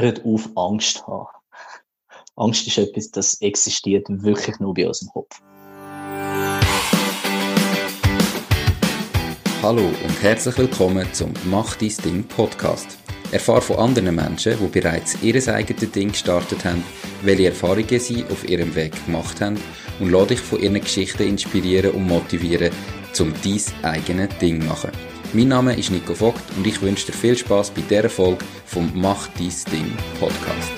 hört auf, Angst zu haben. Angst ist etwas, das existiert wirklich nur bei uns im Kopf. Hallo und herzlich willkommen zum Mach dein Ding Podcast. Erfahre von anderen Menschen, die bereits ihr eigenes Ding gestartet haben, welche Erfahrungen sie auf ihrem Weg gemacht haben und lade dich von ihren Geschichten inspirieren und motivieren, um dein eigenes Ding zu machen. Mein Name ist Nico Vogt und ich wünsche dir viel Spaß bei dieser Folge vom Mach dein Ding Podcast.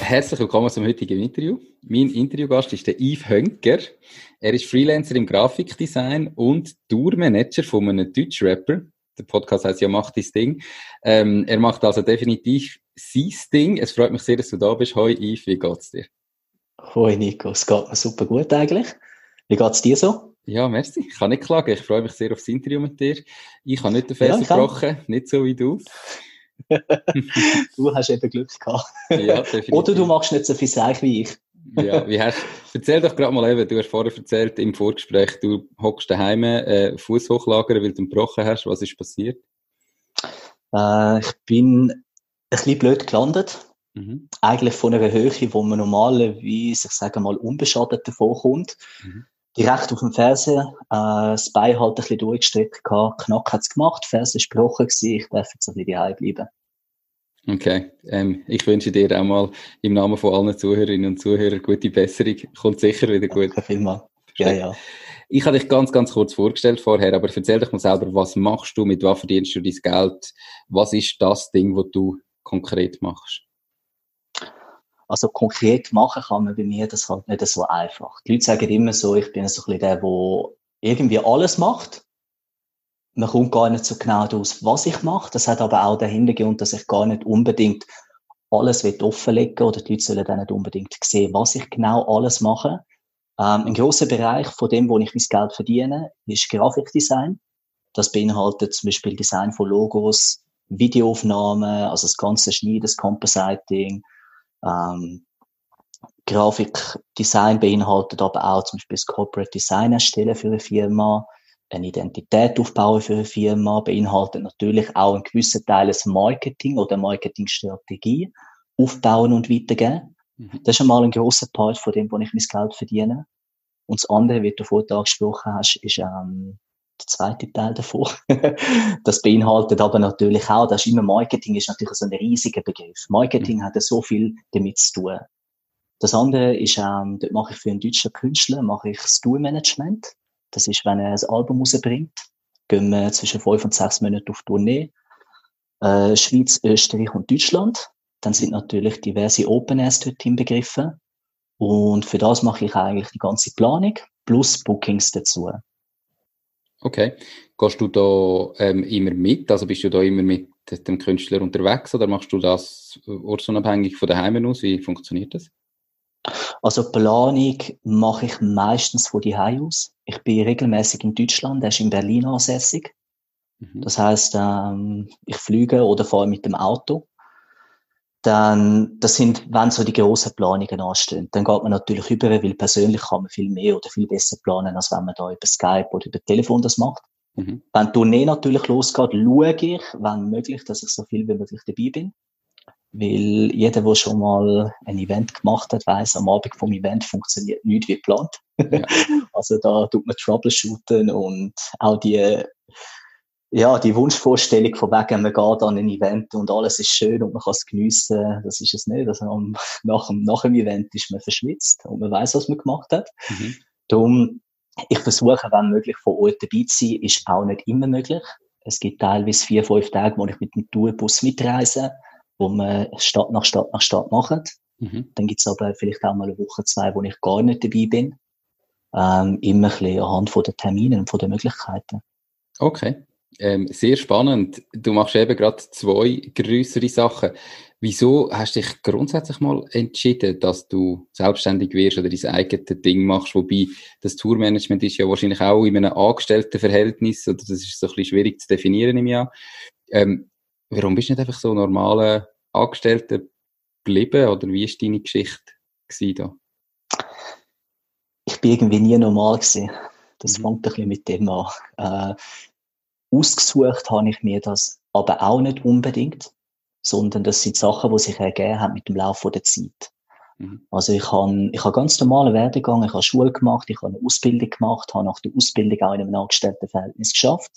Herzlich willkommen zum heutigen Interview. Mein Interviewgast ist der Yves Hönker. Er ist Freelancer im Grafikdesign und Tourmanager von einem Deutschrapper. Der Podcast heißt ja Mach dein Ding. Ähm, er macht also definitiv sein Ding. Es freut mich sehr, dass du da bist. Hoi Yves, wie geht's dir? Hoi Nico, es geht mir super gut eigentlich. Wie geht's dir so? Ja, merci. Ich kann nicht klagen. Ich freue mich sehr auf das Interview mit dir. Ich habe nicht den Fest ja, gebrochen, nicht so wie du. du hast eben Glück gehabt. Ja. Oder du machst nicht so viel Seich wie ich. ja, wie hast, erzähl doch gerade mal eben, du hast vorher erzählt im Vorgespräch, du hockst daheim, äh, Fuß hochlagern, weil du ihn gebrochen hast. Was ist passiert? Äh, ich bin ein bisschen blöd gelandet. Mhm. Eigentlich von einer Höhe, wo man normalerweise, ich sage mal, unbeschadet davor kommt. Mhm direkt auf dem Fersen, äh, das Bein halt ein bisschen durchgestreckt gehabt, Knack hat's gemacht, Fersen ist gebrochen gewesen, ich darf jetzt ein bisschen daheim bleiben. Okay, ähm, ich wünsche dir auch mal im Namen von allen Zuhörerinnen und Zuhörern gute Besserung. Kommt sicher wieder gut. Danke vielmals. Ja, ja. Ich habe dich ganz, ganz kurz vorgestellt vorher, aber erzähl dich mal selber, was machst du, mit was verdienst du dein Geld? Was ist das Ding, was du konkret machst? Also konkret machen kann man bei mir das halt nicht so einfach. Die Leute sagen immer so, ich bin so ein bisschen der, der irgendwie alles macht. Man kommt gar nicht so genau daraus, was ich mache. Das hat aber auch den Hintergrund, dass ich gar nicht unbedingt alles offenlegen oder die Leute sollen dann nicht unbedingt sehen, was ich genau alles mache. Ähm, ein großer Bereich von dem, wo ich mein Geld verdiene, ist Grafikdesign. Das beinhaltet zum Beispiel Design von Logos, Videoaufnahmen, also das ganze Schneiden, das Compositing, ähm, Grafikdesign beinhaltet aber auch zum Beispiel das Corporate Design erstellen für eine Firma, eine Identität aufbauen für eine Firma, beinhaltet natürlich auch einen gewissen Teil des Marketing oder Marketingstrategie aufbauen und weitergeben. Mhm. Das ist einmal ein grosser Part von dem, wo ich mein Geld verdiene. Und das andere, wie du vorhin angesprochen hast, ist ähm, der zweite Teil davon. das beinhaltet aber natürlich auch, das ist immer Marketing ist natürlich so ein riesiger Begriff. Marketing mhm. hat so viel damit zu tun. Das andere ist, ähm, dort mache ich für einen deutschen Künstler, mache ich das Tourmanagement. Das ist, wenn er ein Album rausbringt, gehen wir zwischen fünf und sechs Monaten auf Tournee. Äh, Schweiz, Österreich und Deutschland. Dann sind natürlich diverse Open Airs dort inbegriffen. Und für das mache ich eigentlich die ganze Planung plus Bookings dazu. Okay. Gehst du da ähm, immer mit? Also bist du da immer mit dem Künstler unterwegs oder machst du das ortsunabhängig von daheim aus? Wie funktioniert das? Also Planung mache ich meistens von daheim aus. Ich bin regelmäßig in Deutschland, er ist in Berlin ansässig. Mhm. Das heißt, ähm, ich fliege oder fahre mit dem Auto dann, das sind, wenn so die grossen Planungen anstehen, dann geht man natürlich über, weil persönlich kann man viel mehr oder viel besser planen, als wenn man da über Skype oder über Telefon das macht. Mhm. Wenn die Tournee natürlich losgeht, schaue ich, wenn möglich, dass ich so viel wie möglich dabei bin. Weil jeder, der schon mal ein Event gemacht hat, weiß, am Abend vom Event funktioniert nichts wie geplant. Ja. also da tut man troubleshooten und auch die ja, die Wunschvorstellung von wegen, man geht an ein Event und alles ist schön und man kann es geniessen, das ist es nicht. Also nach, dem, nach dem Event ist man verschwitzt und man weiß, was man gemacht hat. Mhm. Darum, ich versuche, wenn möglich, vor Ort dabei zu sein, ist auch nicht immer möglich. Es gibt teilweise vier, fünf Tage, wo ich mit dem Tourbus mitreise, wo man Stadt nach Stadt nach Stadt macht. Mhm. Dann gibt's aber vielleicht auch mal eine Woche, zwei, wo ich gar nicht dabei bin. Ähm, immer ein bisschen anhand von den Terminen und von den Möglichkeiten. Okay. Ähm, sehr spannend. Du machst eben gerade zwei größere Sachen. Wieso hast du dich grundsätzlich mal entschieden, dass du selbstständig wirst oder dein eigenes Ding machst? Wobei das Tourmanagement ist ja wahrscheinlich auch in einem Angestelltenverhältnis oder das ist so ein bisschen schwierig zu definieren im Jahr. Ähm, warum bist du nicht einfach so normaler Angestellter geblieben oder wie ist deine Geschichte da? Ich bin irgendwie nie normal gewesen. Das mhm. fängt ein bisschen mit dem an. Äh, Ausgesucht habe ich mir das aber auch nicht unbedingt, sondern das sind Sachen, die sich ergeben haben mit dem Laufe der Zeit. Mhm. Also ich habe ich hab ganz normalen Werdegang, ich habe Schule gemacht, ich habe eine Ausbildung gemacht, habe nach der Ausbildung auch in einem Angestelltenverhältnis geschafft,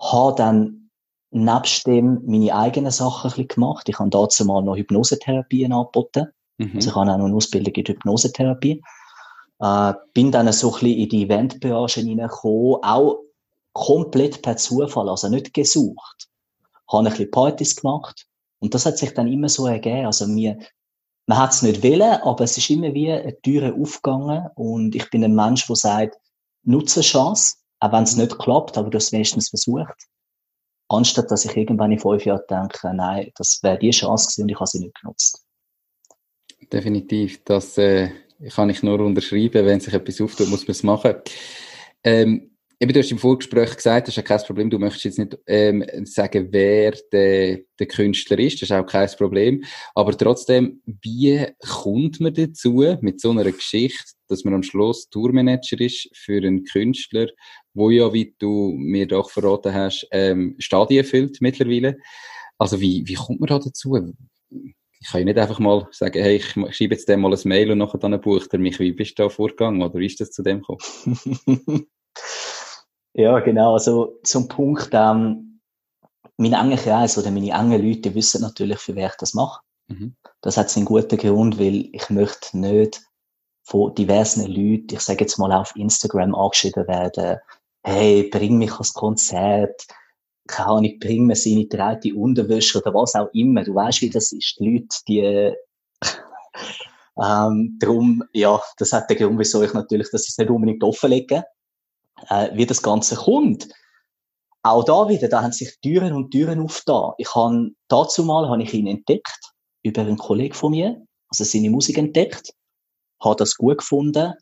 habe dann nebst dem meine eigenen Sachen ein bisschen gemacht. Ich habe dazu mal noch Hypnosetherapien angeboten. Mhm. Also ich habe auch noch eine Ausbildung in Hypnosetherapie. Äh, bin dann so ein bisschen in die Eventbranche hineingekommen, auch komplett per Zufall, also nicht gesucht. Habe ein bisschen Partys gemacht und das hat sich dann immer so ergeben. Also mir, man hat es nicht wollen, aber es ist immer wie eine Türe aufgegangen und ich bin ein Mensch, der sagt, nutze Chance, auch wenn es nicht klappt, aber du hast wenigstens versucht. Anstatt dass ich irgendwann in fünf Jahren denke, nein, das wäre die Chance gewesen und ich habe sie nicht genutzt. Definitiv, das äh, kann ich nur unterschreiben. Wenn sich etwas auftut, muss man es machen. Ähm, Eben, du hast im Vorgespräch gesagt, das ist ja kein Problem, du möchtest jetzt nicht ähm, sagen, wer der, der Künstler ist, das ist auch kein Problem. Aber trotzdem, wie kommt man dazu, mit so einer Geschichte, dass man am Schluss Tourmanager ist für einen Künstler, wo ja, wie du mir doch verraten hast, ähm, Stadien füllt mittlerweile. Also wie, wie kommt man da dazu? Ich kann ja nicht einfach mal sagen, hey, ich schreibe jetzt dem mal ein Mail und nachher dann bucht er mich. Wie bist du da vorgegangen oder wie ist das zu dem gekommen? Ja, genau. Also zum Punkt, ähm, mein enger Kreis oder meine engen Leute wissen natürlich, für wer ich das mache. Mhm. Das hat einen guten Grund, weil ich möchte nicht von diversen Leuten, ich sage jetzt mal auf Instagram angeschrieben werden, hey, bring mich ans Konzert, keine Ahnung, bring mir seine dreite Unterwäsche oder was auch immer. Du weißt, wie das ist. Die Leute, die, ähm, darum, ja, das hat den Grund, wieso ich natürlich das ist nicht unbedingt offenlege äh, wie das Ganze kommt. Auch da wieder, da haben sich Türen und Türen aufgetan. Ich habe, dazu mal habe ich ihn entdeckt, über einen Kollegen von mir, also seine Musik entdeckt, habe das gut gefunden.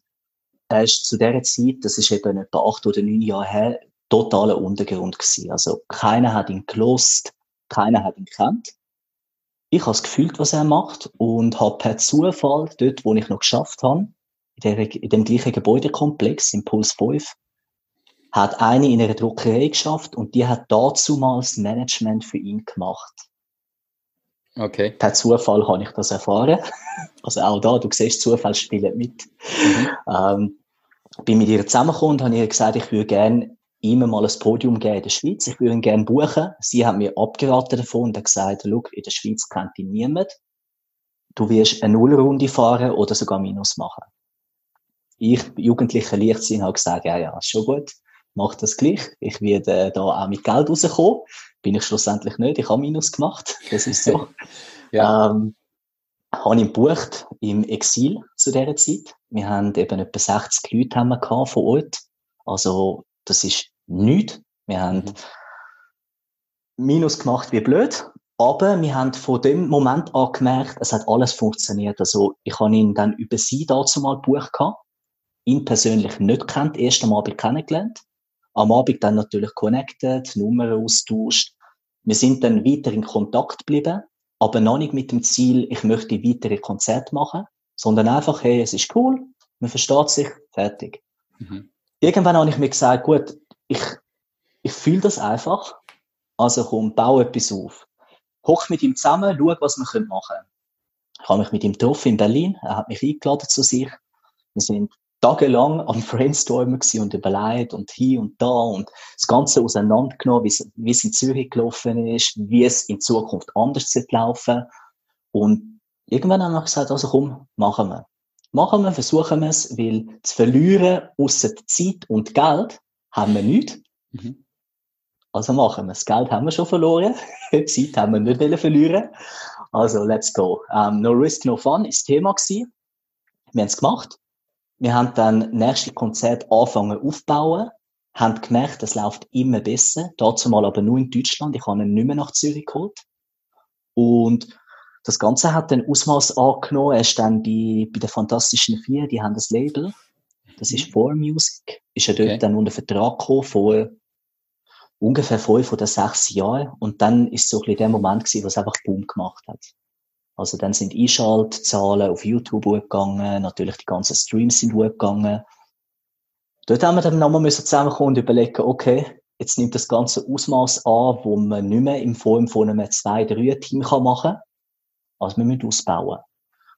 Er ist zu dieser Zeit, das ist eben etwa acht oder neun Jahre her, totaler Untergrund gewesen. Also keiner hat ihn gelost, keiner hat ihn gekannt. Ich habe es gefühlt, was er macht und habe per Zufall dort, wo ich noch geschafft habe, in, der, in dem gleichen Gebäudekomplex, im Puls 5, hat eine in einer Druckerei geschafft und die hat dazumals Management für ihn gemacht. Okay. Per Zufall habe ich das erfahren. Also auch da, du siehst, Zufall spielt mit. Mhm. Ähm, bin mit ihr zusammengekommen und habe ihr gesagt, ich würde gerne ihm mal ein Podium geben in der Schweiz. Ich würde ihn gerne buchen. Sie hat mir abgeraten davon und hat gesagt, look, in der Schweiz kennt ihn niemand. Du wirst eine Nullrunde fahren oder sogar Minus machen. Ich, jugendlicher Leichtsinn, habe gesagt, ja, ja, ist schon gut mache das gleich. Ich werde da auch mit Geld rauskommen. Bin ich schlussendlich nicht. Ich habe Minus gemacht. Das ist so. ja. ähm, habe ihn gebucht im Exil zu dieser Zeit. Wir haben eben etwa 60 Leute haben wir vor Ort. Also, das ist nichts. Wir haben mhm. Minus gemacht wie blöd. Aber wir haben von dem Moment an gemerkt, es hat alles funktioniert. Also, ich habe ihn dann über sie dazu mal gebucht gehabt. Ihn persönlich nicht kennt, erst einmal kennengelernt am Abend dann natürlich connected, Nummern austauscht. Wir sind dann weiter in Kontakt geblieben, aber noch nicht mit dem Ziel, ich möchte weitere Konzerte machen, sondern einfach, hey, es ist cool, man versteht sich, fertig. Mhm. Irgendwann habe ich mir gesagt, gut, ich, ich fühle das einfach, also komm, baue etwas auf. Hoch mit ihm zusammen, schau, was wir machen können. Ich habe mich mit ihm getroffen in Berlin, er hat mich eingeladen zu sich. Wir sind tagelang am Brainstormen und überlegt und hier und da und das Ganze auseinandergenommen, wie es, wie es in Zürich gelaufen ist, wie es in Zukunft anders wird laufen. Und irgendwann haben wir gesagt, also komm, machen wir. Machen wir, versuchen wir es, weil zu verlieren, außer Zeit und Geld, haben wir nichts. Mhm. Also machen wir Das Geld haben wir schon verloren. Zeit haben wir nicht verlieren. Also, let's go. Um, no risk, no fun ist das Thema gewesen. Wir haben es gemacht. Wir haben dann nächste Konzert angefangen aufbauen, haben gemerkt, es läuft immer besser. Dazu mal aber nur in Deutschland. Ich habe ihn nicht mehr nach Zürich geholt. Und das Ganze hat dann Ausmaß angenommen. Er ist dann bei, bei den Fantastischen Vier, die haben das Label. Das ist Four Music. Ist er dort okay. dann unter Vertrag gekommen vor ungefähr fünf oder sechs Jahren. Und dann ist so ein bisschen der Moment gewesen, was einfach Boom gemacht hat. Also dann sind Einschaltzahlen auf YouTube hochgegangen, natürlich die ganzen Streams sind hochgegangen. Dort haben wir dann nochmal zusammenkommen und überlegen, okay, jetzt nimmt das ganze Ausmaß an, wo man nicht mehr in Form von einem zwei, drei Team kann machen kann. Also wir müssen ausbauen.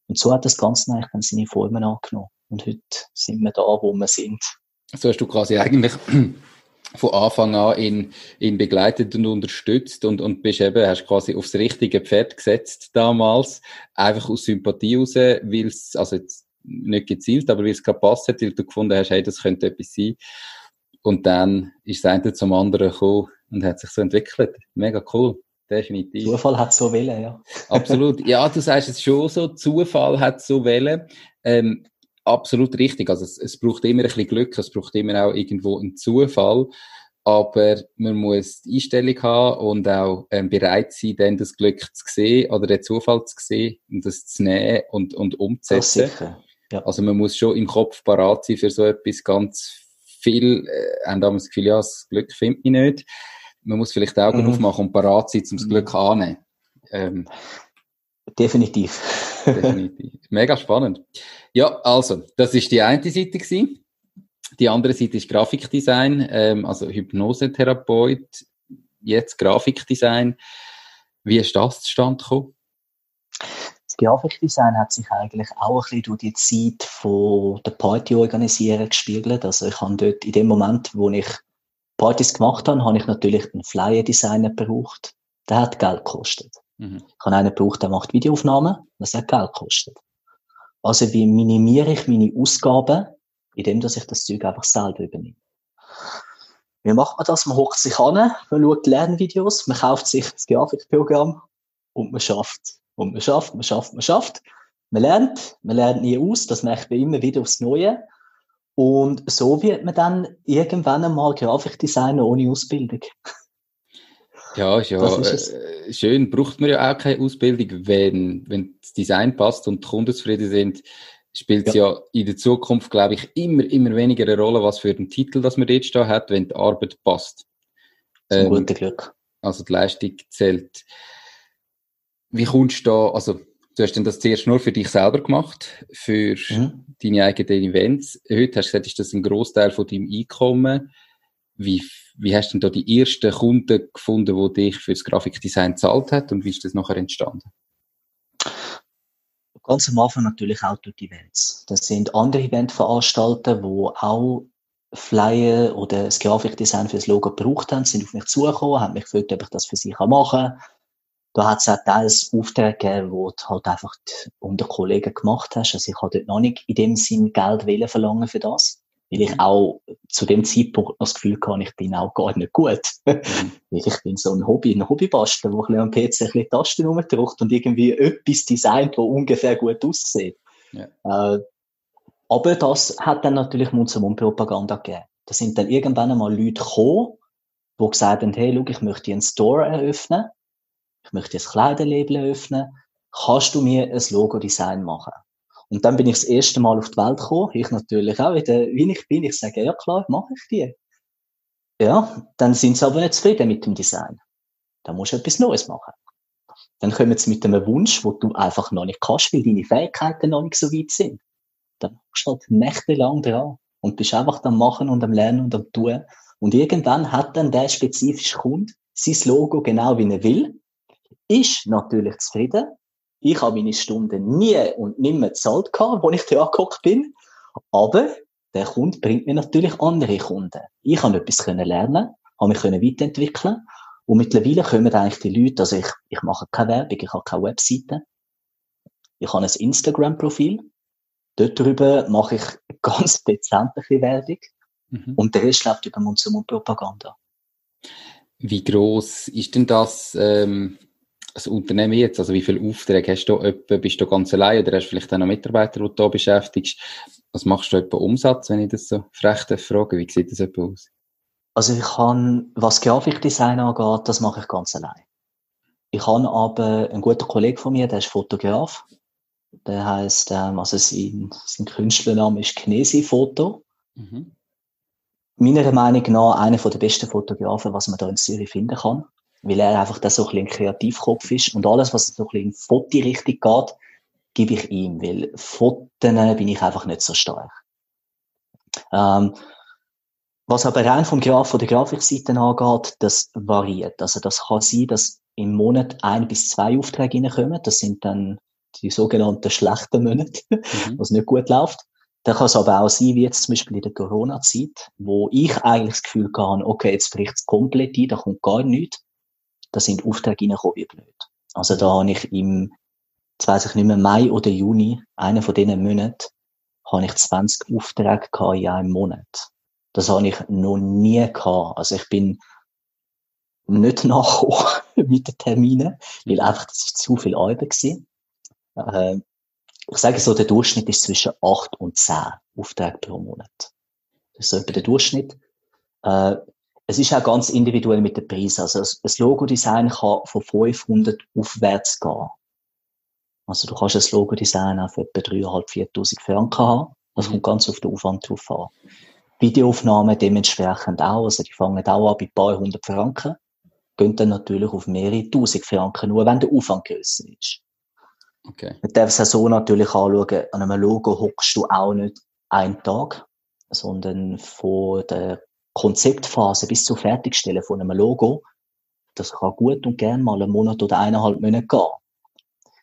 Und so hat das Ganze eigentlich dann seine Formen angenommen. Und heute sind wir da, wo wir sind. So hast du quasi eigentlich von Anfang an ihn, ihn begleitet und unterstützt und, und bist eben, hast quasi aufs richtige Pferd gesetzt damals. Einfach aus Sympathie raus, weil es, also jetzt nicht gezielt, aber weil es gerade passt hat, weil du gefunden hast, hey, das könnte etwas sein. Und dann ist das eine zum anderen gekommen und hat sich so entwickelt. Mega cool. Definitiv. Zufall hat so wählen, ja. Absolut. Ja, du sagst es schon so, Zufall hat so wählen. Ähm, absolut richtig. Also es, es braucht immer ein bisschen Glück, es braucht immer auch irgendwo einen Zufall. Aber man muss die Einstellung haben und auch ähm, bereit sein, dann das Glück zu sehen oder den Zufall zu sehen und das zu nehmen und, und umzusetzen. Ja. Also man muss schon im Kopf parat sein für so etwas ganz viel, äh, haben damals das Gefühl, ja, das Glück findet mich nicht. Man muss vielleicht Augen mhm. aufmachen und parat sein, um das Glück mhm. anzunehmen. Ähm, Definitiv. definitiv. Mega spannend. Ja, also, das ist die eine Seite gewesen. Die andere Seite ist Grafikdesign, ähm, also Hypnosetherapeut, jetzt Grafikdesign. Wie ist das zustande gekommen? Das Grafikdesign hat sich eigentlich auch ein bisschen durch die Zeit von der Party organisieren gespiegelt. Also ich habe dort in dem Moment, wo ich Partys gemacht habe, habe ich natürlich einen Flyer-Designer gebraucht. Der hat Geld gekostet. Mhm. Ich habe einen gebraucht, der macht Videoaufnahmen. Das hat Geld gekostet. Also wie minimiere ich meine Ausgaben, indem ich das Zeug einfach selber übernehme. Wie macht man das? Man hockt sich an, man schaut Lernvideos, man kauft sich das Grafikprogramm und man schafft. Und man schafft, man schafft, man schafft. Man lernt, man lernt nie aus, das merkt man immer wieder aufs Neue. Und so wird man dann irgendwann einmal Grafikdesigner ohne Ausbildung. Ja, ist ja äh, schön. Braucht man ja auch keine Ausbildung, wenn, wenn das Design passt und die Kunden zufrieden sind, spielt es ja. ja. in der Zukunft, glaube ich, immer, immer weniger eine Rolle, was für einen Titel das man jetzt da hat, wenn die Arbeit passt. Zum ähm, guten Glück. Also die Leistung zählt. Wie kommst du da, also du hast denn das zuerst nur für dich selber gemacht, für mhm. deine eigenen Events. Heute hast du gesagt, ist das ein Großteil von deinem Einkommen. Wie, wie hast du denn da die ersten Kunden gefunden, die dich fürs Grafikdesign zahlt hat und wie ist das nachher entstanden? Ganz am Anfang natürlich auch durch die Events. Das sind andere Eventveranstalter, die auch Flyer oder das Grafikdesign für das Logo gebraucht haben, sind auf mich zugekommen, haben mich gefragt, ob ich das für sie machen kann. Da hat es auch teils Aufträge gegeben, wo du halt einfach unter Kollegen gemacht hast. Also ich habe dort noch nicht in dem Sinn Geld verlangen für das. Weil ich mhm. auch zu dem Zeitpunkt noch das Gefühl hatte, ich bin auch gar nicht gut. Mhm. Weil ich bin so ein Hobby, ein Hobbybastler, wo ein am PC ein bisschen Tasten rumdrückt und irgendwie etwas designt, wo ungefähr gut aussieht. Ja. Äh, aber das hat dann natürlich Mund-zu-Mund-Propaganda gegeben. Da sind dann irgendwann einmal Leute gekommen, die gesagt haben, hey, schau, ich möchte einen Store eröffnen. Ich möchte ein Kleiderlabel eröffnen. Kannst du mir ein Logo-Design machen? Und dann bin ich das erste Mal auf die Welt gekommen. Ich natürlich auch wieder, wie ich bin. Ich sage, ja klar, mache ich die. Ja, dann sind sie aber nicht zufrieden mit dem Design. Dann musst du etwas Neues machen. Dann kommen sie mit einem Wunsch, wo du einfach noch nicht kannst, weil deine Fähigkeiten noch nicht so weit sind. Dann machst du halt nächtelang dran und bist einfach am Machen und am Lernen und am Tun. Und irgendwann hat dann der spezifische Kunde sein Logo genau wie er will, ist natürlich zufrieden, ich habe meine Stunden nie und nimmer gezahlt gehabt, wo ich da angeguckt bin. Aber der Kunde bringt mir natürlich andere Kunden. Ich habe etwas können lernen, habe mich können weiterentwickeln. Und mittlerweile kommen eigentlich die Leute, also ich, ich mache keine Werbung, ich habe keine Webseite. Ich habe ein Instagram-Profil. Dort drüber mache ich ganz dezentliche Werbung. Mhm. Und der Rest läuft über Mund-zu-Mund-Propaganda. Wie groß ist denn das, ähm, das Unternehmen jetzt? Also wie viele Aufträge hast du etwa? Bist du ganz allein oder hast du vielleicht auch noch Mitarbeiter, die du da beschäftigst? Was machst du etwa Umsatz, wenn ich das so frech frage? Wie sieht das etwa aus? Also ich kann, was Grafikdesign angeht, das mache ich ganz allein. Ich habe aber einen guten Kollegen von mir, der ist Fotograf. Der heißt, ähm, also sein, sein Künstlername ist Knesi Foto. Mhm. Meiner Meinung nach einer der besten Fotografen, was man da in Zürich finden kann weil er einfach da so ein, bisschen ein Kreativkopf ist und alles, was so ein bisschen in Foti-Richtung geht, gebe ich ihm, weil Foten bin ich einfach nicht so stark. Ähm, Was aber rein vom Graf von der Grafikseite angeht, das variiert. Also das kann sein, dass im Monat ein bis zwei Aufträge reinkommen. Das sind dann die sogenannten schlechten Monate, mhm. was nicht gut läuft. Dann kann es aber auch sein, wie jetzt zum Beispiel in der Corona-Zeit, wo ich eigentlich das Gefühl habe, okay, jetzt bricht es komplett ein, da kommt gar nichts. Da sind Aufträge reingekommen wie blöd. Also da habe ich im, jetzt weiss ich nicht mehr, Mai oder Juni, einer von diesen Monaten, habe ich 20 Aufträge gehabt in einem Monat. Das habe ich noch nie gehabt. Also ich bin nicht nachgekommen mit den Terminen, weil einfach das ist zu viel Arbeit gewesen. Äh, ich sage so, der Durchschnitt ist zwischen 8 und 10 Aufträge pro Monat. Das ist so etwa der Durchschnitt. Äh, es ist auch ganz individuell mit den Preisen. Also das Logo-Design kann von 500 aufwärts gehen. Also du kannst ein Logo-Design auch für etwa 3'500, 4'000 Franken haben. Das kommt ganz auf den Aufwand drauf an. Videoaufnahmen dementsprechend auch. Also die fangen auch an bei ein paar hundert Franken. Gehen dann natürlich auf mehrere tausend Franken, nur wenn der Aufwand grösser ist. Okay. Man darf es auch so natürlich anschauen, an einem Logo hockst du auch nicht einen Tag, sondern von der Konzeptphase bis zur Fertigstellen von einem Logo, das kann gut und gern mal einen Monat oder eineinhalb Monate gehen.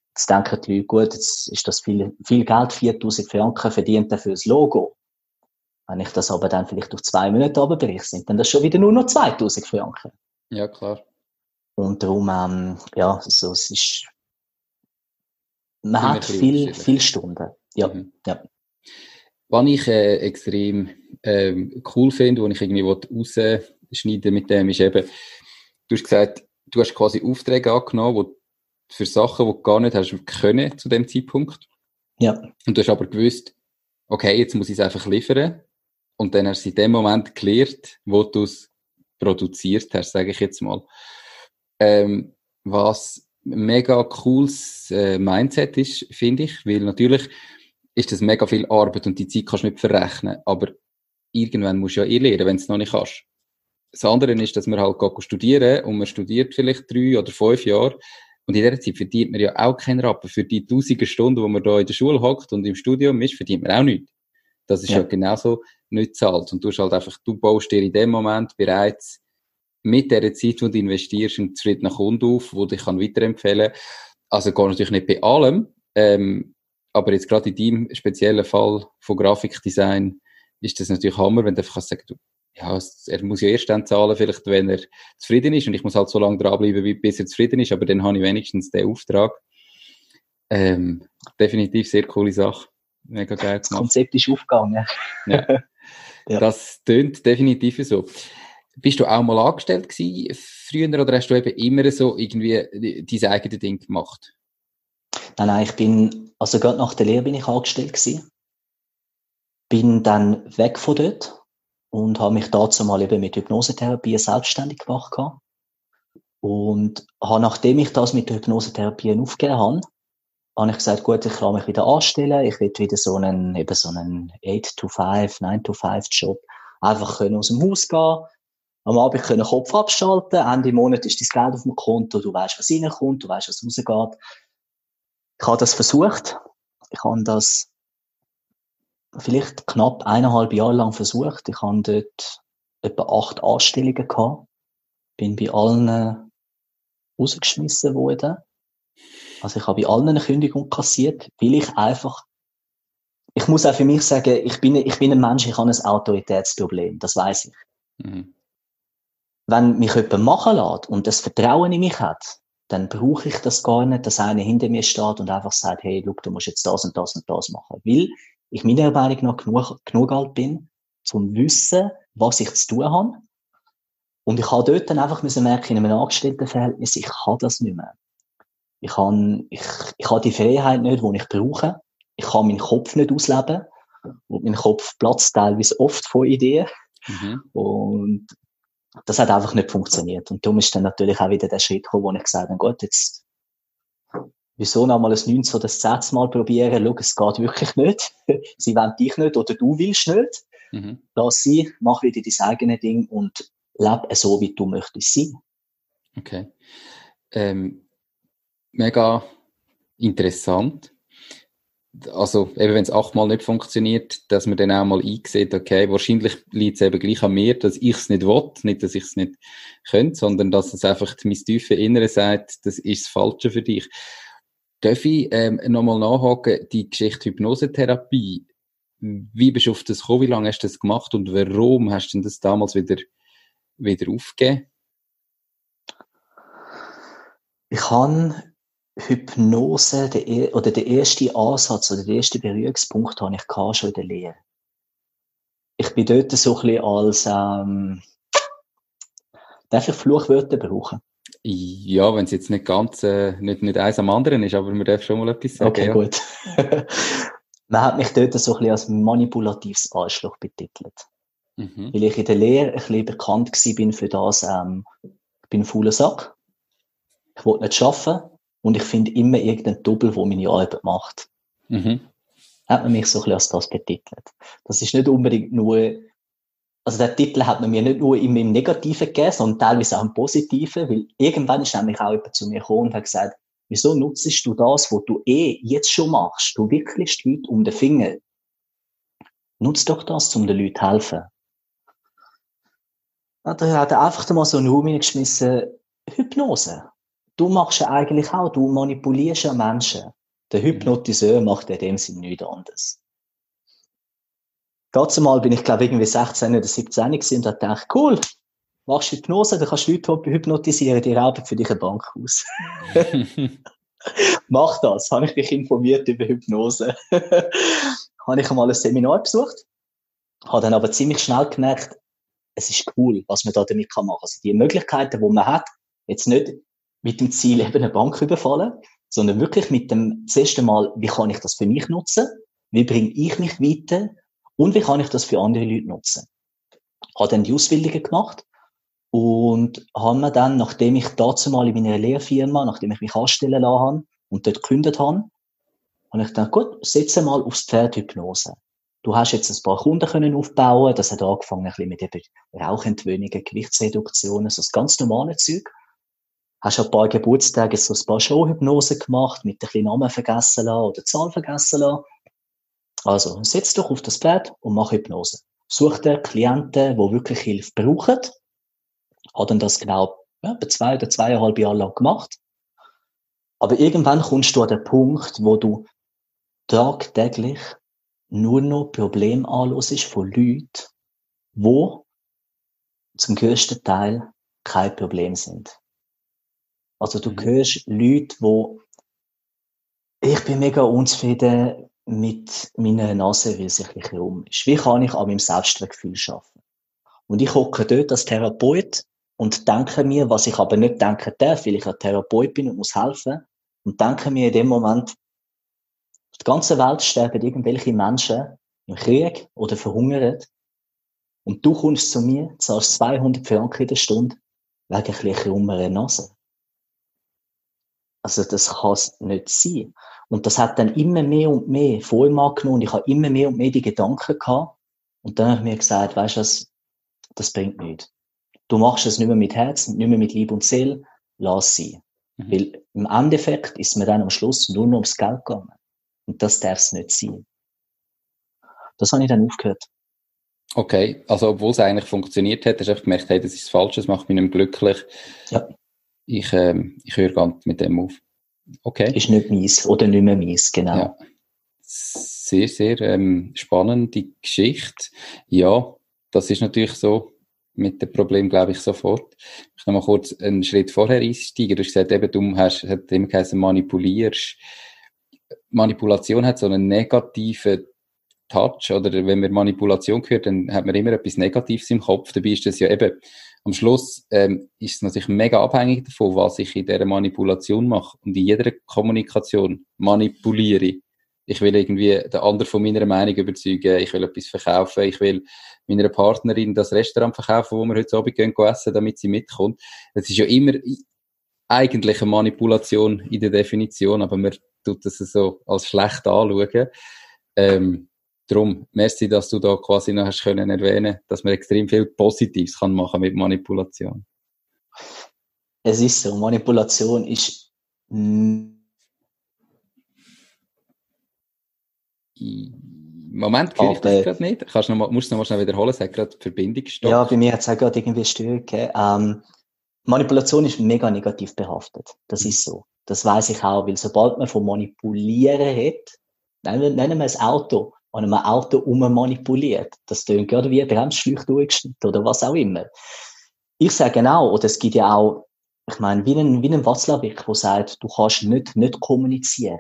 Jetzt denken die Leute, gut, jetzt ist das viel, viel Geld, 4000 Franken verdient er für das Logo. Wenn ich das aber dann vielleicht auf zwei Monate runterbreche, sind dann das schon wieder nur noch 2000 Franken. Ja, klar. Und darum, ähm, ja, so, es ist, man hat viel, viel Stunden. Ja, mhm. ja. Was ich äh, extrem ähm, cool finde, wo ich irgendwie rausschneiden mit dem, ist eben, du hast gesagt, du hast quasi Aufträge angenommen, wo, für Sachen, die du gar nicht hast können zu dem Zeitpunkt. Ja. Und du hast aber gewusst, okay, jetzt muss ich es einfach liefern. Und dann hast du in dem Moment gelernt, wo du es produziert hast, sage ich jetzt mal. Ähm, was mega cooles äh, Mindset ist, finde ich, weil natürlich ist das mega viel Arbeit und die Zeit kannst du nicht verrechnen, aber irgendwann musst du ja eh lernen, wenn du es noch nicht kannst. Das andere ist, dass man halt studieren und man studiert vielleicht drei oder fünf Jahre und in dieser Zeit verdient man ja auch keinen Rappen. Für die tausende Stunden, wo man da in der Schule hockt und im Studium ist, verdient man auch nichts. Das ist ja, ja genauso nicht zahlt. Und du hast halt einfach, du baust dir in dem Moment bereits mit der Zeit, die du investierst, einen zufriedenen Kunden auf, wo dich kann weiterempfehlen kann. Also gar natürlich nicht bei allem, ähm, aber jetzt gerade in deinem speziellen Fall von Grafikdesign ist das natürlich Hammer, wenn du einfach sagst, du, ja, er muss ja erst dann zahlen, vielleicht, wenn er zufrieden ist und ich muss halt so lange dranbleiben, bis er zufrieden ist, aber dann habe ich wenigstens den Auftrag. Ähm, definitiv sehr coole Sache. Mega geil gemacht. Das Konzept ist aufgegangen. ja. ja. Das tönt definitiv so. Bist du auch mal angestellt gewesen früher oder hast du eben immer so irgendwie dein eigenes Ding gemacht? Nein, nein, ich bin, also gerade nach der Lehre bin ich angestellt gewesen. Bin dann weg von dort und habe mich dazu mal eben mit Hypnosetherapie selbstständig gemacht. Und habe, nachdem ich das mit der Hypnosetherapie aufgegeben habe, habe ich gesagt, gut, ich kann mich wieder anstellen, ich will wieder so einen, eben so einen 8 to 5, 9 to 5 Job, einfach können aus dem Haus gehen, am Abend können Kopf abschalten, Ende Monat ist dein Geld auf dem Konto, du weißt, was reinkommt, du weißt, was rausgeht. Ich habe das versucht. Ich habe das vielleicht knapp eineinhalb Jahre lang versucht. Ich habe dort etwa acht Anstellungen gehabt. Bin bei allen rausgeschmissen worden. Also ich habe bei allen eine Kündigung kassiert, weil ich einfach, ich muss auch für mich sagen, ich bin, ich bin ein Mensch, ich habe ein Autoritätsproblem, das weiß ich. Mhm. Wenn mich jemand machen lässt und das Vertrauen in mich hat, dann brauche ich das gar nicht, dass einer hinter mir steht und einfach sagt, hey, look, du musst jetzt das und das und das machen. Weil ich meiner Meinung nach genug, genug alt bin, zum wissen, was ich zu tun habe. Und ich habe dort dann einfach müssen merken, in einem Angestelltenverhältnis, ich kann das nicht mehr. Ich kann, ich, ich habe die Freiheit nicht, die ich brauche. Ich kann meinen Kopf nicht ausleben. Und mein Kopf platzt teilweise oft von Ideen. Mhm. Und das hat einfach nicht funktioniert. Und darum ist dann natürlich auch wieder der Schritt gekommen, wo ich gesagt habe, gut, jetzt, wieso noch mal ein 9. oder ein 10. Mal probieren? Schau, es geht wirklich nicht. sie wollen dich nicht oder du willst nicht. Mhm. Lass sie, mach wieder dein eigenes Ding und lebe so, wie du möchtest sein. Okay. Ähm, mega interessant. Also eben wenn es achtmal nicht funktioniert, dass man dann auch mal einsieht, okay, wahrscheinlich liegt es eben gleich an mir, dass ich es nicht will, nicht, dass ich es nicht könnte, sondern dass es einfach mein tiefe Innere sagt, das ist das Falsche für dich. Darf ich ähm, nochmal nachhaken, die Geschichte Hypnosetherapie, wie bist du auf das gekommen, wie lange hast du das gemacht und warum hast du das damals wieder, wieder aufgegeben? Ich habe Hypnose, der, e-, oder der erste Ansatz oder der erste Berührungspunkt habe ich schon in der Lehre. Ich bin dort so ein bisschen als, ähm, darf ich Fluchwörter brauchen? Ja, wenn es jetzt nicht ganz, äh, nicht, nicht eins am anderen ist, aber man darf schon mal etwas sagen. Okay, ja. gut. man hat mich dort so ein bisschen als manipulatives Arschloch betitelt. Mhm. Weil ich in der Lehre ein bisschen bekannt bin für das, ähm, ich bin ein fauler Sack. Ich wollte nicht arbeiten und ich finde immer irgendeinen Double, der meine Arbeit macht. Mhm. Hat man mich so ein bisschen als das betitelt. Das ist nicht unbedingt nur, also der Titel hat man mir nicht nur immer im Negativen gegeben, sondern teilweise auch im Positiven, weil irgendwann ist nämlich auch jemand zu mir gekommen und hat gesagt, wieso nutzt du das, was du eh jetzt schon machst? Du wickelst die Leute um den Finger. Nutz doch das, um den Leuten zu helfen. Ja, da hat er einfach mal so einen Raum geschmissen, Hypnose du machst ja eigentlich auch, du manipulierst ja Menschen. Der mhm. Hypnotiseur macht in dem Sinne nichts anderes. Dazu mal bin ich, glaube ich, irgendwie 16 oder 17 gewesen und dachte, gedacht, cool, machst Hypnose, dann kannst du Leute hypnotisieren, die rauben für dich eine Bank aus. Mach das, habe ich dich informiert über Hypnose. habe ich einmal ein Seminar besucht, habe dann aber ziemlich schnell gemerkt, es ist cool, was man da damit machen kann. Also die Möglichkeiten, die man hat, jetzt nicht mit dem Ziel eben eine Bank überfallen, sondern wirklich mit dem das erste Mal, wie kann ich das für mich nutzen? Wie bringe ich mich weiter? Und wie kann ich das für andere Leute nutzen? Habe dann die Ausbildungen gemacht und habe mir dann, nachdem ich dazu mal in meiner Lehrfirma, nachdem ich mich anstellen lassen habe und dort gekündigt habe, habe ich gedacht, gut, setze mal aufs Pferd Hypnose. Du hast jetzt ein paar Kunden können aufbauen, das hat angefangen ein bisschen mit eben Rauchentwöhnungen, Gewichtsreduktionen, so das ganz normale Zeug hast an ein paar Geburtstagen so ein paar Showhypnosen gemacht, mit ein bisschen Namen vergessen lassen oder Zahl vergessen lassen. Also, setz doch auf das Pferd und mach Hypnose. Such dir Klienten, die wirklich Hilfe brauchen. Hat dann das genau ja, zwei oder zweieinhalb Jahre lang gemacht. Aber irgendwann kommst du an den Punkt, wo du tagtäglich nur noch Probleme anlosest von Leuten, die zum größten Teil kein Problem sind. Also du mhm. hörst Leute, wo ich bin mega unzufrieden mit meiner Nase, wie sie ein bisschen rum ist. Wie kann ich an meinem Selbstwertgefühl schaffen? Und ich hocke dort als Therapeut und denke mir, was ich aber nicht denken darf, weil ich ein Therapeut bin und muss helfen. Und denke mir in dem Moment, auf der ganzen Welt sterben irgendwelche Menschen im Krieg oder verhungern. Und du kommst zu mir, zahlst 200 Franken in der Stunde wegen ein bisschen krummerer Nase. Also das kann es nicht sein. Und das hat dann immer mehr und mehr Form angenommen. Ich habe immer mehr und mehr die Gedanken gehabt. Und dann habe ich mir gesagt, weißt du was, das bringt nichts. Du machst es nicht mehr mit Herz, nicht mehr mit Liebe und Seele, lass sie. Mhm. Weil im Endeffekt ist mir dann am Schluss nur noch ums Geld gegangen. Und das darf es nicht sein. Das habe ich dann aufgehört. Okay, also obwohl es eigentlich funktioniert hat, hast du gemerkt, hey, das ist falsch, das macht mich nicht glücklich. Ja ich, ähm, ich höre ganz mit dem auf. Okay. Ist nicht mies oder nicht mehr mies, genau. Ja. Sehr, sehr ähm, spannende Geschichte. Ja, das ist natürlich so mit dem Problem, glaube ich, sofort. Ich noch mal kurz einen Schritt vorher einsteigen. Du hast gesagt, eben, du hast, hat immer geheißen, manipulierst. Manipulation hat so einen negativen Touch, oder wenn man Manipulation hört, dann hat man immer etwas Negatives im Kopf. Dabei ist das ja eben am Schluss ähm, ist es natürlich mega abhängig davon, was ich in dieser Manipulation mache. Und in jeder Kommunikation manipuliere ich. Ich will irgendwie den anderen von meiner Meinung überzeugen, ich will etwas verkaufen, ich will meiner Partnerin das Restaurant verkaufen, wo wir heute Abend gehen essen, damit sie mitkommt. Das ist ja immer eigentlich eine Manipulation in der Definition, aber man tut das so als schlecht anschauen. Ähm, Darum, merci, dass du da quasi noch hast können erwähnen, dass man extrem viel Positives kann machen mit Manipulation. Es ist so, Manipulation ist Moment, ich das gerade nicht. Kannst noch mal, musst du noch mal schnell wiederholen, sag gerade die Verbindung stoppt. Ja, bei mir hat es auch gerade irgendwie Störung ähm, Manipulation ist mega negativ behaftet. Das mhm. ist so. Das weiß ich auch, weil sobald man von Manipulieren hat, nennen, nennen wir ein Auto, wenn man ein Auto manipuliert, das tönt gerade wie ein Bremsschläuch durchgeschnitten oder was auch immer. Ich sage genau, oder es gibt ja auch, ich meine, wie ein, wie ein Watzlawick, der sagt, du kannst nicht, nicht kommunizieren.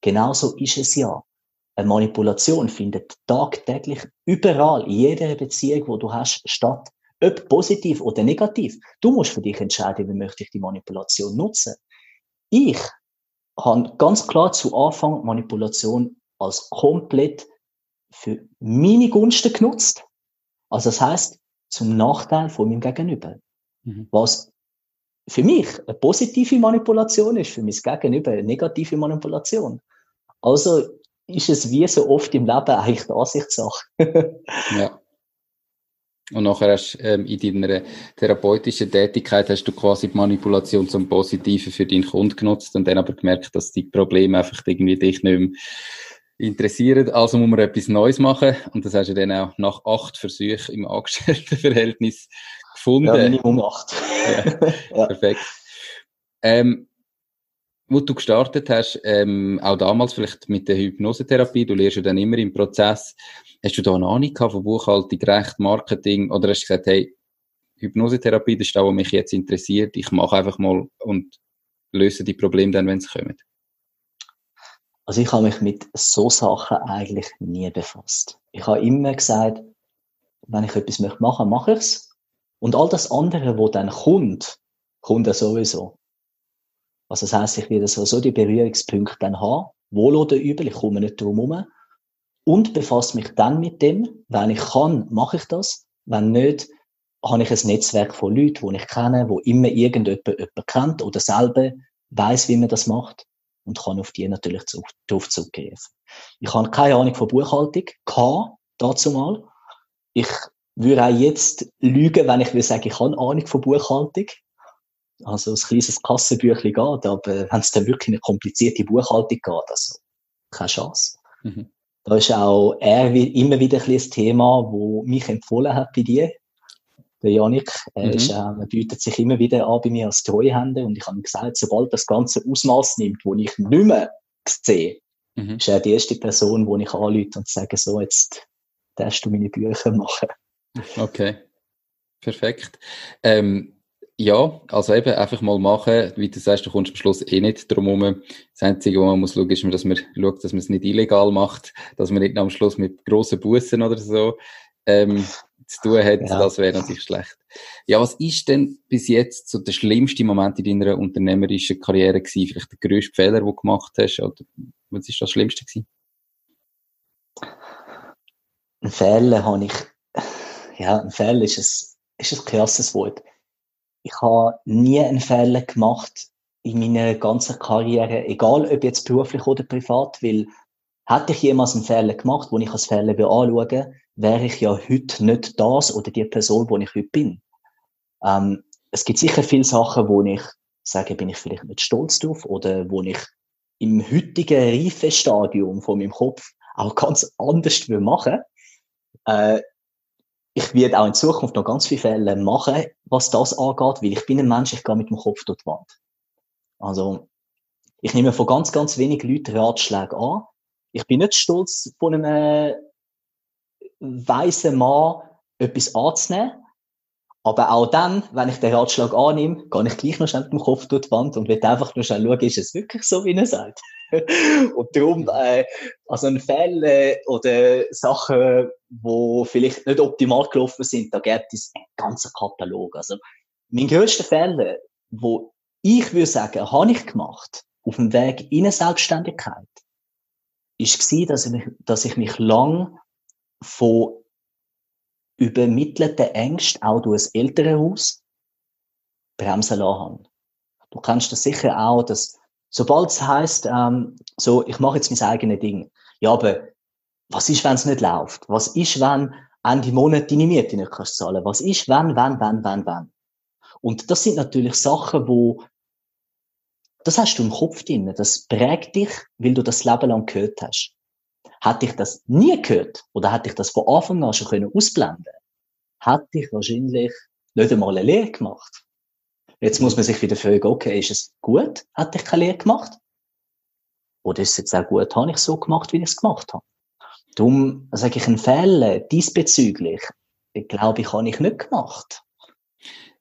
Genauso ist es ja. Eine Manipulation findet tagtäglich überall, in jeder Beziehung, wo du hast, statt. Ob positiv oder negativ. Du musst für dich entscheiden, wie möchte ich die Manipulation nutzen. Ich habe ganz klar zu Anfang Manipulation als komplett für meine Gunsten genutzt. Also das heißt zum Nachteil von meinem Gegenüber. Mhm. Was für mich eine positive Manipulation ist, für mein Gegenüber eine negative Manipulation. Also ist es wie so oft im Leben eigentlich die Ansichtssache. ja. Und nachher hast ähm, in deiner therapeutischen Tätigkeit hast du quasi die Manipulation zum Positiven für deinen Kunden genutzt und dann aber gemerkt, dass die Probleme einfach irgendwie dich nicht mehr interessieren. Also muss man etwas Neues machen. Und das hast du dann auch nach acht Versuchen im Angestelltenverhältnis gefunden. Ja, Minimum acht. ja, ja. Perfekt. Ähm, wo du gestartet hast, ähm, auch damals vielleicht mit der Hypnosetherapie, du lernst ja dann immer im Prozess, hast du da eine Ahnung gehabt von Buchhaltung, Recht, Marketing, oder hast du gesagt, hey, Hypnosetherapie, das ist das, was mich jetzt interessiert, ich mache einfach mal und löse die Probleme dann, wenn sie kommen? Also ich habe mich mit so Sachen eigentlich nie befasst. Ich habe immer gesagt, wenn ich etwas machen möchte, mache ich es. Und all das andere, wo dann kommt, kommt ja sowieso. Also das heisst, ich werde so, so die Berührungspunkte dann haben, wohl oder übel, ich komme nicht drum herum. Und befasse mich dann mit dem, wenn ich kann, mache ich das. Wenn nicht, habe ich ein Netzwerk von Leuten, die ich kenne, wo immer irgendjemand jemanden kennt oder selber weiß, wie man das macht und kann auf die natürlich zu, darauf zugreifen. Ich habe keine Ahnung von Buchhaltung, kann dazu mal. Ich würde auch jetzt lügen, wenn ich will sagen, ich habe Ahnung von Buchhaltung. Also ein kleines Kassenbüchlein geht, aber wenn es dann wirklich eine komplizierte Buchhaltung geht, also keine Chance. Mhm. Da ist auch er immer wieder ein, ein Thema, wo mich empfohlen hat bei dir, der Janik. Er, mhm. ist, äh, er bietet sich immer wieder an bei mir als Treuhänder und ich habe ihm gesagt, sobald das ganze Ausmaß nimmt, wo ich nicht mehr sehe, mhm. ist er die erste Person, wo ich anrufe und sage, so, jetzt darfst du meine Bücher machen. Okay, perfekt. Ähm, ja, also eben einfach mal machen. Wie du sagst, du kommst am Schluss eh nicht drum herum. Das Einzige, was man muss schauen, ist, dass man schaut, dass man es nicht illegal macht, dass man nicht am Schluss mit grossen Bussen oder so ähm, zu tun hat. Ja. Das wäre natürlich schlecht. Ja, was ist denn bis jetzt so der schlimmste Moment in deiner unternehmerischen Karriere gewesen? Vielleicht der grösste Fehler, den du gemacht hast? Oder was ist das Schlimmste gewesen? Ein Fehler habe ich, ja, ein Fehler ist ein, ist ein krasses Wort ich habe nie einen Fehler gemacht in meiner ganzen Karriere, egal ob jetzt beruflich oder privat, weil hätte ich jemals einen Fehler gemacht, wo ich als Fehler anschaue, wäre ich ja heute nicht das oder die Person, wo ich heute bin. Ähm, es gibt sicher viele Sachen, wo ich sage, bin ich vielleicht nicht stolz drauf oder wo ich im heutigen Reifestadium von meinem Kopf auch ganz anders machen äh, ich werde auch in Zukunft noch ganz viele Fälle machen, was das angeht, weil ich bin ein Mensch, ich gehe mit dem Kopf durch die Wand. Also, ich nehme von ganz, ganz wenig Leuten Ratschläge an. Ich bin nicht stolz, von einem weisen Mann etwas anzunehmen. Aber auch dann, wenn ich den Ratschlag annehme, gehe ich gleich noch schnell mit dem Kopf durch die Wand und will einfach nur schnell schauen, ist es wirklich so, wie er sagt. und darum, äh, also ein Fall äh, oder Sachen, wo vielleicht nicht optimal gelaufen sind, da gibt es einen ganzen Katalog. Also mein grösster Fehler, wo ich würde sagen, habe ich gemacht auf dem Weg in eine Selbstständigkeit, ist war, dass ich mich, dass ich mich lang von übermittelten Ängsten auch durch das Elternhaus bremsen lassen. Du kennst das sicher auch, dass sobald es heisst, ähm, so, ich mache jetzt mein eigenes Ding. Ja, aber was ist, wenn es nicht läuft? Was ist, wenn Ende Monat deine Miete nicht kannst zahlen? Was ist, wenn, wenn, wenn, wenn, wenn? Und das sind natürlich Sachen, wo das hast du im Kopf drin. Das prägt dich, weil du das Leben lang gehört hast. Hätte ich das nie gehört oder hätte ich das von Anfang an schon können ausblenden hätte ich wahrscheinlich nicht einmal eine Lehre gemacht. Jetzt muss man sich wieder fragen, okay, ist es gut, hätte ich keine Lehre gemacht? Oder ist es jetzt auch gut, habe ich es so gemacht, wie ich es gemacht habe? Darum sage ich, ein Fehler diesbezüglich, ich glaube ich, habe ich nicht gemacht.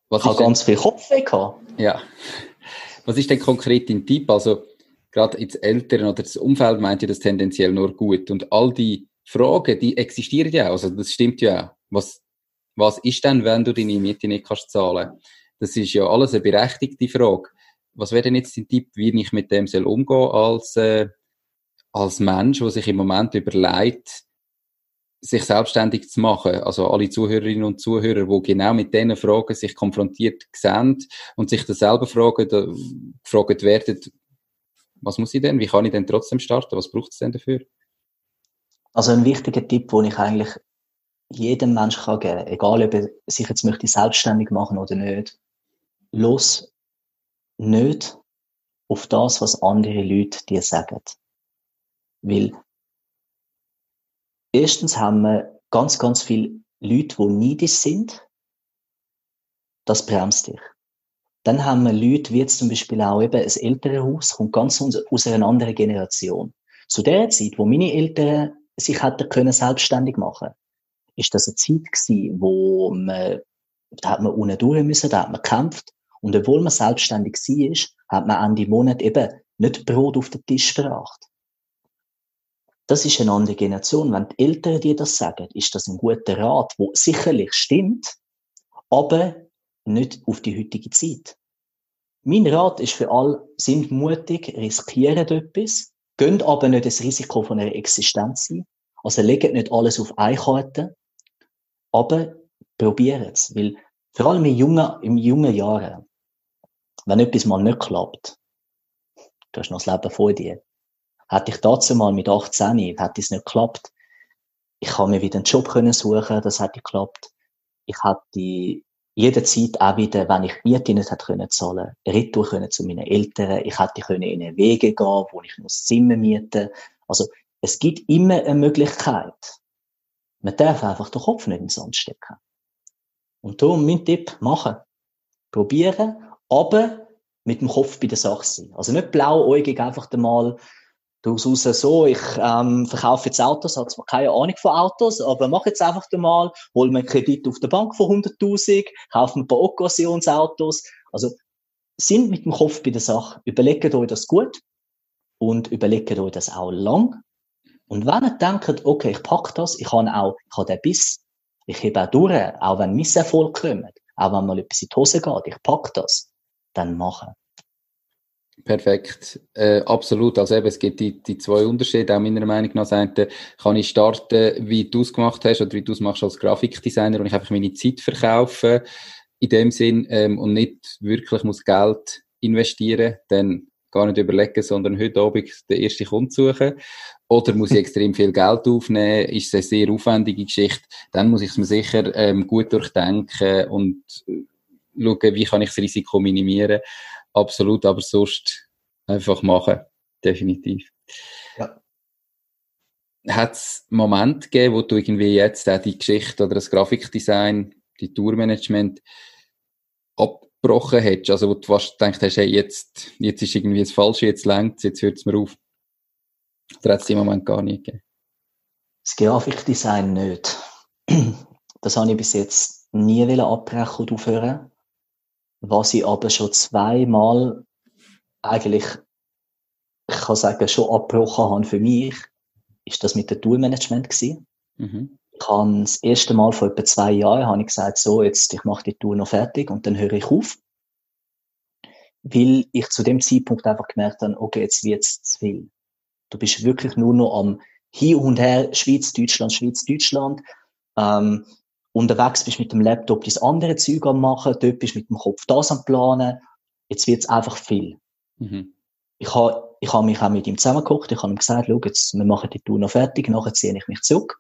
Was ich habe ganz viel Kopfweh gehabt. Ja. Was ist denn konkret dein Tipp? Also, gerade ins Eltern oder das Umfeld meint ja das tendenziell nur gut. Und all die Fragen, die existieren ja auch. Also, das stimmt ja auch. Was, was ist denn, wenn du deine Miete nicht kannst zahlen? Das ist ja alles eine berechtigte Frage. Was wäre denn jetzt dein Tipp, wie ich mit dem soll umgehen als, äh, als Mensch, der sich im Moment überlegt, sich selbstständig zu machen. Also alle Zuhörerinnen und Zuhörer, die genau mit diesen Fragen sich konfrontiert sehen und sich das selber fragen, gefragt werden, was muss ich denn? Wie kann ich denn trotzdem starten? Was braucht es denn dafür? Also ein wichtiger Tipp, den ich eigentlich jedem Menschen kann geben, egal ob er sich jetzt möchte selbstständig machen oder nicht, los nicht auf das, was andere Leute dir sagen. Weil erstens haben wir ganz, ganz viele Leute, die neidisch sind. Das bremst dich. Dann haben wir Leute, wie zum Beispiel auch eben ein älteres Haus, kommt ganz aus einer anderen Generation. Zu der Zeit, wo meine Eltern sich hätten können selbstständig machen, ist das eine Zeit gewesen, wo man, da hat man unten durch müssen, da hat man gekämpft. Und obwohl man selbstständig war, hat man Ende Monat eben nicht Brot auf den Tisch gebracht. Das ist eine andere Generation. Wenn die Eltern dir das sagen, ist das ein guter Rat, wo sicherlich stimmt, aber nicht auf die heutige Zeit. Mein Rat ist für alle, sind mutig, riskieren etwas, gehen aber nicht das Risiko von einer Existenz ein. Also legen nicht alles auf eine Karte, aber probieren es. Weil vor allem in jungen, in jungen Jahren, wenn etwas mal nicht klappt, du hast noch das Leben vor dir, Hätte ich dazu mal mit 18, hätte es nicht geklappt. Ich kann mir wieder einen Job suchen, das hätte geklappt. Ich hätte jederzeit auch wieder, wenn ich Miete nicht hätte können zahlen, retour können zu meinen Eltern. Ich hätte können in eine Wege gehen, wo ich muss Zimmer mieten. Also, es gibt immer eine Möglichkeit. Man darf einfach den Kopf nicht in den Sand stecken. Und darum mein Tipp, machen. Probieren, aber mit dem Kopf bei der Sache sein. Also nicht blauäugig einfach mal daraus so, ich ähm, verkaufe jetzt Autos, habe zwar keine Ahnung von Autos, aber mach jetzt einfach mal, hol mir einen Kredit auf der Bank von 100'000, kaufe mir ein paar Occasionsautos. Also, sind mit dem Kopf bei der Sache. Überlegt euch das gut und überlegt euch das auch lang. Und wenn ihr denkt, okay, ich pack das, ich habe auch, ich habe den Biss, ich hebe auch durch, auch wenn Misserfolg kommt, auch wenn mal etwas in die Hose geht, ich pack das, dann machen. Perfekt, äh, absolut. Also eben, es gibt die, die zwei Unterschiede, auch meiner Meinung nach. Das kann ich starten, wie du es gemacht hast oder wie du es machst als Grafikdesigner und ich einfach meine Zeit verkaufen in dem Sinn ähm, und nicht wirklich muss Geld investieren, dann gar nicht überlegen, sondern heute Abend den ersten Kunden suchen. Oder muss ich extrem viel Geld aufnehmen, ist es eine sehr aufwendige Geschichte, dann muss ich es mir sicher ähm, gut durchdenken und äh, schauen, wie kann ich das Risiko minimieren absolut, aber sonst einfach machen. Definitiv. Ja. Hat es Momente gegeben, wo du irgendwie jetzt auch die Geschichte oder das Grafikdesign, die Tourmanagement abgebrochen hättest? Also, wo du fast gedacht hast, hey, jetzt, jetzt ist irgendwie das Falsche, jetzt längt jetzt hört es mir auf. Oder hat es im Moment gar nicht gegeben? Das Grafikdesign nicht. Das habe ich bis jetzt nie abbrechen oder aufhören. Was ich aber schon zweimal eigentlich, ich kann sagen, schon abgebrochen habe für mich, ist das mit dem Toolmanagement gewesen. Mhm. Ich habe das erste Mal vor etwa zwei Jahren habe ich gesagt, so, jetzt, ich mache die Tour noch fertig und dann höre ich auf. Weil ich zu dem Zeitpunkt einfach gemerkt habe, okay, jetzt wird's zu viel. Du bist wirklich nur noch am Hin und Her, Schweiz, Deutschland, Schweiz, Deutschland. Ähm, unterwegs bist mit dem Laptop das andere Zeug am machen, dort bist mit dem Kopf das am planen. Jetzt wird's einfach viel. Mhm. Ich habe ich hab mich auch mit ihm zusammengeguckt, ich habe ihm gesagt, schau, jetzt, wir machen die Tour noch fertig, nachher ziehe ich mich zurück.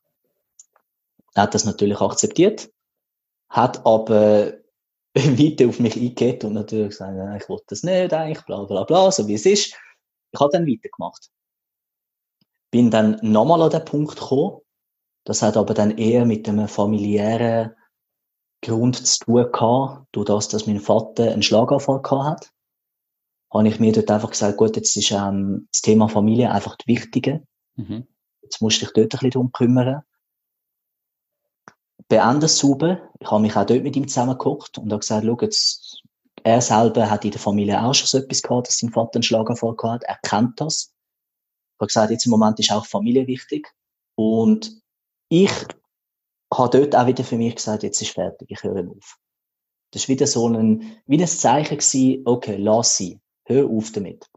Er hat das natürlich akzeptiert, hat aber weiter auf mich eingeht und natürlich gesagt, ich wollte das nicht eigentlich, bla bla bla, so wie es ist. Ich habe dann weitergemacht. Bin dann nochmal an den Punkt gekommen. Das hat aber dann eher mit einem familiären Grund zu tun gehabt, durch das, dass mein Vater einen Schlaganfall gehabt hat. Habe ich mir dort einfach gesagt, gut, jetzt ist ähm, das Thema Familie einfach das Wichtige. Mhm. Jetzt musst du dich dort ein bisschen darum kümmern. Beende sauber. Ich habe mich auch dort mit ihm zusammengeguckt und habe gesagt, schau, jetzt, er selber hat in der Familie auch schon so etwas gehabt, dass sein Vater einen Schlaganfall gehabt hat. Er kennt das. Ich habe gesagt, jetzt im Moment ist auch Familie wichtig. Und ich habe dort auch wieder für mich gesagt, jetzt ist fertig, ich höre auf. Das war wieder so ein, wie ein Zeichen gewesen, okay, lass sie, hör auf damit.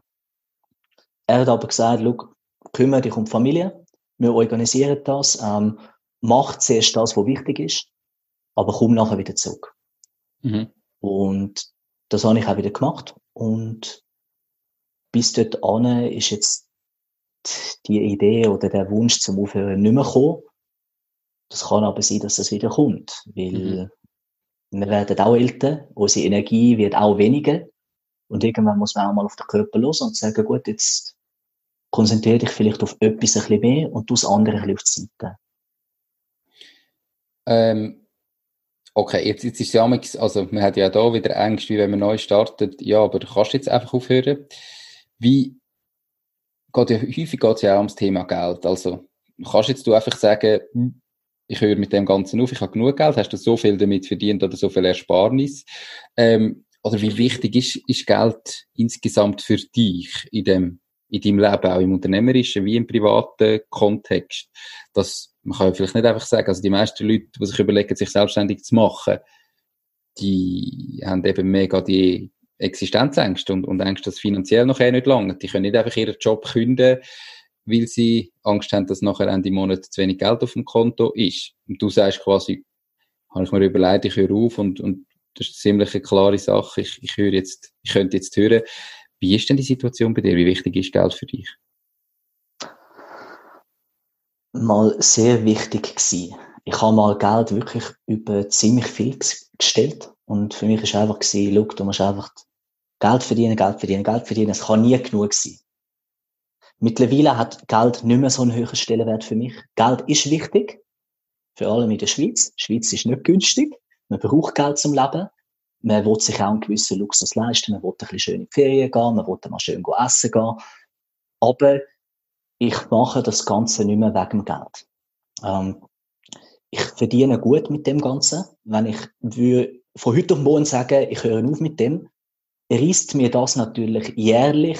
Er hat aber gesagt, schau, kümmere dich um die Familie, wir organisieren das, ähm, mach zuerst das, was wichtig ist, aber komm nachher wieder zurück. Mhm. Und das habe ich auch wieder gemacht und bis dort an ist jetzt die Idee oder der Wunsch zum Aufhören nicht mehr gekommen. Das kann aber sein, dass es wieder kommt, weil mhm. wir werden auch älter, unsere Energie wird auch weniger und irgendwann muss man auch mal auf den Körper los und sagen, gut, jetzt konzentriere dich vielleicht auf etwas ein bisschen mehr und du das andere ein bisschen auf die Seite. Ähm, okay, jetzt, jetzt ist ja also man hat ja da wieder Angst, wie wenn man neu startet, ja, aber kannst du jetzt einfach aufhören? Wie, geht ja, häufig geht es ja auch ums Thema Geld, also kannst jetzt du einfach sagen, hm, ich höre mit dem Ganzen auf, ich habe genug Geld, hast du so viel damit verdient oder so viel Ersparnis? Ähm, oder wie wichtig ist, ist Geld insgesamt für dich in dem, in deinem Leben, auch im unternehmerischen wie im privaten Kontext? Dass, man kann ja vielleicht nicht einfach sagen, also die meisten Leute, die sich überlegen, sich selbstständig zu machen, die haben eben mega die Existenzängste und, und Ängste, dass finanziell noch eh nicht lange. Die können nicht einfach ihren Job künden, weil sie Angst haben, dass nachher Ende Monat zu wenig Geld auf dem Konto ist. Und du sagst quasi, habe ich mir überlegt, ich höre auf und, und das ist eine ziemlich klare Sache. Ich, ich höre jetzt, ich könnte jetzt hören. Wie ist denn die Situation bei dir? Wie wichtig ist Geld für dich? Mal sehr wichtig gewesen. Ich habe mal Geld wirklich über ziemlich viel gestellt. Und für mich ist einfach gewesen, schau, du musst einfach Geld verdienen, Geld verdienen, Geld verdienen. Es kann nie genug sein. Mittlerweile hat Geld nicht mehr so einen höheren Stellenwert für mich. Geld ist wichtig. Vor allem in der Schweiz. Die Schweiz ist nicht günstig. Man braucht Geld zum Leben. Man will sich auch einen gewissen Luxus leisten. Man will ein bisschen schön in die Ferien gehen. Man will mal schön essen gehen. Aber ich mache das Ganze nicht mehr wegen dem Geld. Ähm, ich verdiene gut mit dem Ganzen. Wenn ich von heute auf morgen sagen, ich höre auf mit dem, reißt mir das natürlich jährlich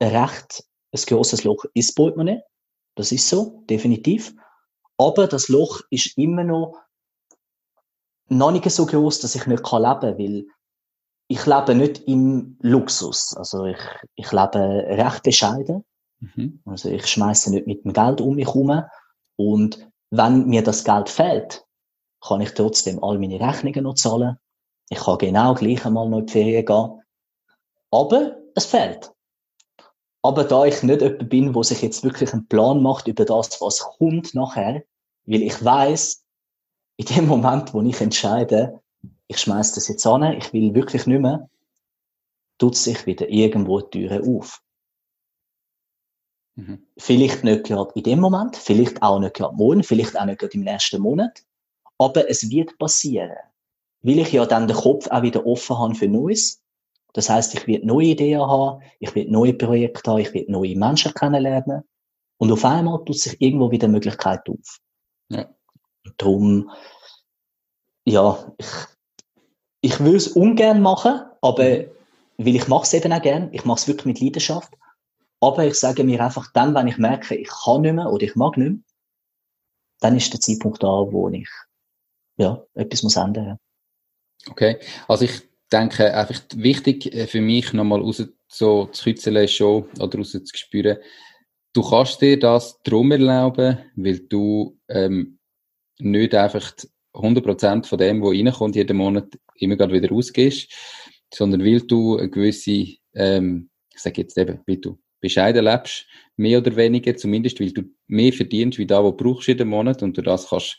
recht ein grosses Loch ins Portemonnaie. Das ist so, definitiv. Aber das Loch ist immer noch noch nicht so groß, dass ich nicht leben kann, weil ich lebe nicht im Luxus. Also ich, ich lebe recht bescheiden. Mhm. Also ich schmeiße nicht mit dem Geld um mich herum. Und wenn mir das Geld fehlt, kann ich trotzdem all meine Rechnungen noch zahlen. Ich kann genau gleich einmal noch in die Ferien gehen. Aber es fehlt. Aber da ich nicht jemand bin, wo sich jetzt wirklich einen Plan macht über das, was kommt nachher, weil ich weiß, in dem Moment, wo ich entscheide, ich schmeiß das jetzt an, ich will wirklich nicht mehr, tut sich wieder irgendwo die Türe auf. Mhm. Vielleicht nicht gerade in dem Moment, vielleicht auch nicht gerade morgen, vielleicht auch nicht gerade im nächsten Monat, aber es wird passieren. Weil ich ja dann den Kopf auch wieder offen habe für Neues das heißt, ich werde neue Ideen haben, ich werde neue Projekte haben, ich werde neue Menschen kennenlernen. Und auf einmal tut sich irgendwo wieder Möglichkeit auf. Ja. darum, ja, ich, ich will es ungern machen, aber weil ich mache es eben auch gern, ich mache es wirklich mit Leidenschaft. Aber ich sage mir einfach dann, wenn ich merke, ich kann nicht mehr oder ich mag nicht mehr, dann ist der Zeitpunkt da, wo ich ja, etwas muss ändern. Okay, also ich denke, einfach wichtig äh, für mich nochmal raus so zu kitzeln schon oder raus zu spüren, du kannst dir das drum erlauben, weil du ähm, nicht einfach 100% von dem, was reinkommt, jeden Monat immer gerade wieder ausgehst, sondern weil du eine gewisse, ähm, ich sage jetzt eben, weil du bescheiden lebst, mehr oder weniger, zumindest weil du mehr verdienst, wie da, was du brauchst jeden Monat und durch das kannst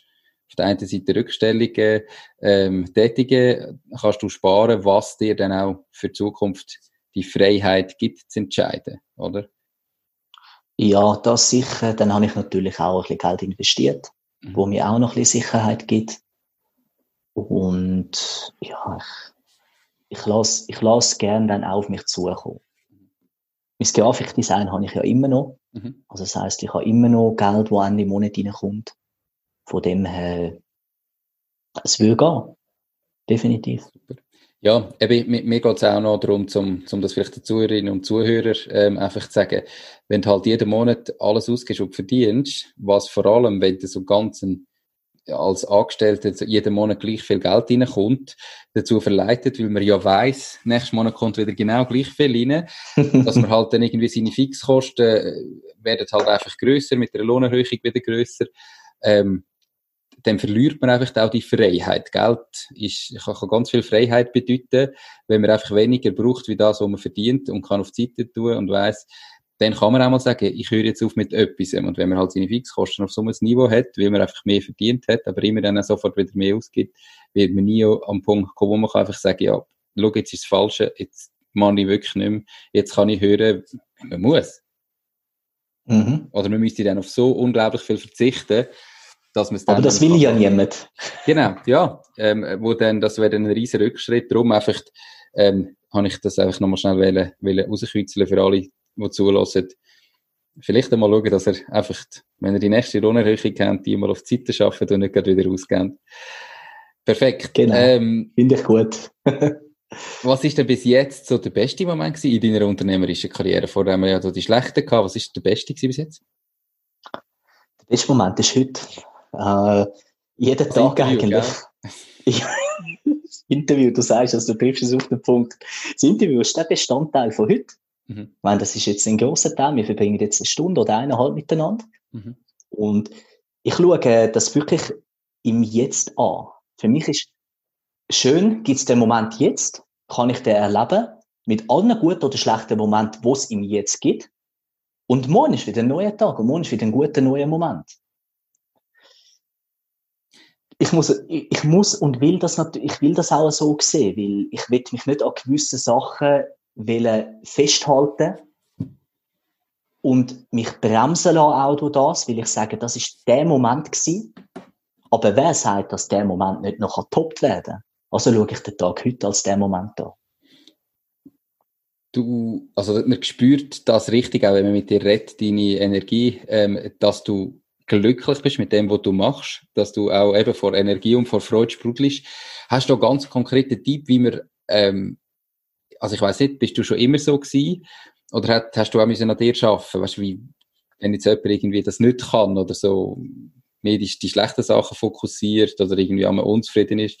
auf der einen Seite Rückstellungen ähm, tätigen, kannst du sparen, was dir dann auch für die Zukunft die Freiheit gibt, zu entscheiden, oder? Ja, das sicher. Dann habe ich natürlich auch ein bisschen Geld investiert, mhm. wo mir auch noch ein bisschen Sicherheit gibt. Und ja, ich, ich lasse ich lasse gerne dann auch auf mich zukommen. Mein Grafikdesign habe ich ja immer noch. Mhm. Also das heisst, ich habe immer noch Geld, das Ende Monat reinkommt. Von dem her, es will gehen. Definitiv. Ja, eben, mir, mir geht es auch noch darum, um, um das vielleicht den Zuhörerinnen und Zuhörern ähm, einfach zu sagen, wenn du halt jeden Monat alles ausgibst und verdienst, was vor allem, wenn du so ganz ein, als Angestellter jeden Monat gleich viel Geld reinkommt, dazu verleitet, weil man ja weiss, nächsten Monat kommt wieder genau gleich viel rein, dass man halt dann irgendwie seine Fixkosten äh, werden halt einfach grösser, mit der Lohnerhöhung wieder grösser. Ähm, dann verliert man einfach auch die Freiheit. Geld ist, kann, ganz viel Freiheit bedeuten, wenn man einfach weniger braucht, wie das, was man verdient und kann auf die Seite tun und weiss, dann kann man auch mal sagen, ich höre jetzt auf mit etwas. Und wenn man halt seine Fixkosten auf so einem Niveau hat, weil man einfach mehr verdient hat, aber immer dann sofort wieder mehr ausgibt, wird man nie am Punkt kommen, wo man kann einfach sagen, ja, schau, jetzt ist das Falsche, jetzt mache ich wirklich nicht mehr, jetzt kann ich hören, man muss. Mhm. Oder man müsste dann auf so unglaublich viel verzichten, dass man Aber das will ja niemand. Genau, ja. Ähm, wo dann, das wäre dann ein riesen Rückschritt. Darum einfach, ähm, habe ich das einfach nochmal schnell wollen, wollen rauskützeln für alle, die zulassen. Vielleicht einmal schauen, dass er einfach, wenn er die nächste Lohnerhöhung kennt, die mal auf die Seite schafft und nicht gerade wieder ausgeht. Perfekt. Genau. Ähm, Finde ich gut. was ist denn bis jetzt so der beste Moment in deiner unternehmerischen Karriere? Vorher haben wir ja die schlechten gehabt. Was ist der beste bis jetzt? Der beste Moment ist heute. Äh, jeden das Tag Interview, eigentlich. das Interview, du sagst also du triffst es auf den Punkt. Das Interview ist der Bestandteil von heute. Mhm. Ich meine, das ist jetzt ein grosser Teil. Wir verbringen jetzt eine Stunde oder eineinhalb miteinander. Mhm. Und ich schaue das wirklich im Jetzt an. Für mich ist schön, gibt es den Moment jetzt, kann ich den erleben, mit allen guten oder schlechten Momenten, die es im Jetzt gibt. Und morgen ist wieder ein neuer Tag und morgen ist wieder ein guter neuer Moment ich muss, ich muss und will das natürlich, ich will das auch so sehen, weil ich will mich nicht an gewissen Sachen festhalten und mich bremsen lassen auch durch das, weil ich sage, das ist der Moment gewesen. Aber wer sagt, dass der Moment nicht noch getoppt werden Also schaue ich den Tag heute als der Moment an. Du, also man spürt das richtig, auch wenn man mit dir redet, deine Energie, ähm, dass du glücklich bist mit dem, was du machst, dass du auch eben vor Energie und vor Freude sprudelst. Hast du ganz konkrete Tipp, wie man, ähm, also ich weiß nicht, bist du schon immer so gewesen? Oder hast, hast du auch müssen an dir arbeiten? Weißt du, wie, wenn jetzt jemand irgendwie das nicht kann oder so, mehr die, die schlechten Sachen fokussiert oder irgendwie einmal unzufrieden ist.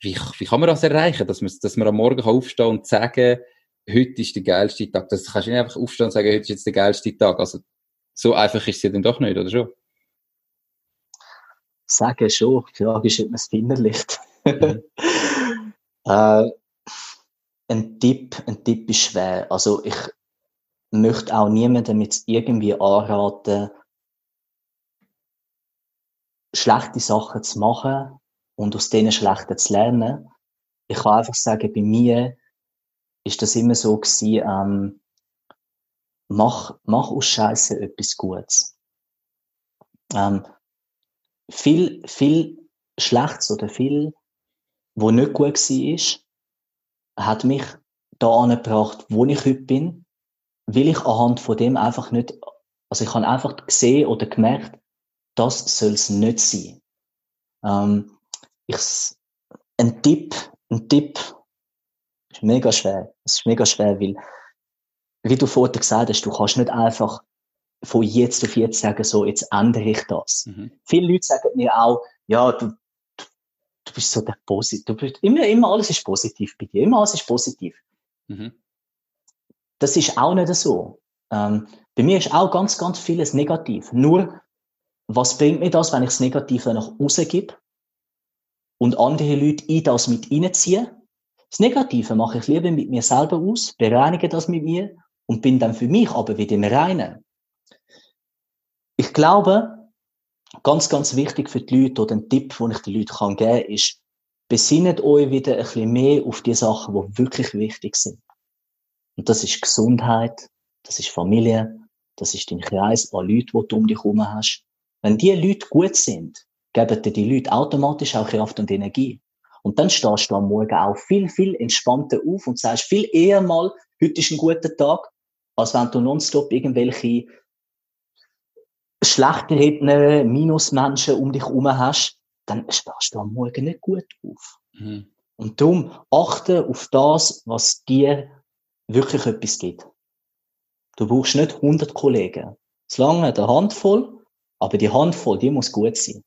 Wie, wie kann man das erreichen, dass man, dass man am Morgen aufstehen und sagen, heute ist der geilste Tag. Das kannst du nicht einfach aufstehen und sagen, heute ist jetzt der geilste Tag. Also, so einfach ist es ja dann doch nicht, oder schon? Sagen schon. Die Frage ist, ob man es verinnerlicht. Mhm. äh, ein Tipp, ein Tipp ist schwer. Also ich möchte auch niemandem jetzt irgendwie anraten, schlechte Sachen zu machen und aus denen schlechten zu lernen. Ich kann einfach sagen, bei mir ist das immer so gewesen, ähm, mach, mach aus Scheiße etwas Gutes. Ähm, viel, viel Schlechtes oder viel, wo nicht gut war, hat mich da angebracht, wo ich heute bin, will ich anhand von dem einfach nicht, also ich habe einfach gesehen oder gemerkt, das soll es nicht sein. Ähm, ich, ein Tipp, ein Tipp, ist mega schwer. Es ist mega schwer, weil, wie du vorher gesagt hast, du kannst nicht einfach von jetzt auf jetzt sagen, so, jetzt ändere ich das. Mhm. Viele Leute sagen mir auch, ja, du, du bist so der Positiv, du bist, immer, immer alles ist positiv bei dir, immer alles ist positiv. Mhm. Das ist auch nicht so. Ähm, bei mir ist auch ganz, ganz vieles negativ. Nur, was bringt mir das, wenn ich das Negative nach außen gebe und andere Leute in das mit reinziehe? Das Negative mache ich lieber mit mir selber aus, bereinige das mit mir und bin dann für mich aber wieder im Reinen. Ich glaube, ganz, ganz wichtig für die Leute oder ein Tipp, den ich den Leuten geben kann, ist, besinnet euch wieder ein bisschen mehr auf die Sachen, die wirklich wichtig sind. Und das ist Gesundheit, das ist Familie, Das ist dein Kreis an Leuten, die du um dich herum hast. Wenn die Leute gut sind, geben dir die Leute automatisch auch Kraft und Energie. Und dann stehst du am Morgen auch viel, viel entspannter auf und sagst viel eher mal, heute ist ein guter Tag, als wenn du nonstop irgendwelche schlecht redenden Minusmenschen um dich herum hast, dann stehst du am Morgen nicht gut auf. Mhm. Und darum achte auf das, was dir wirklich etwas gibt. Du brauchst nicht 100 Kollegen. Solange eine Handvoll, aber die Handvoll, die muss gut sein.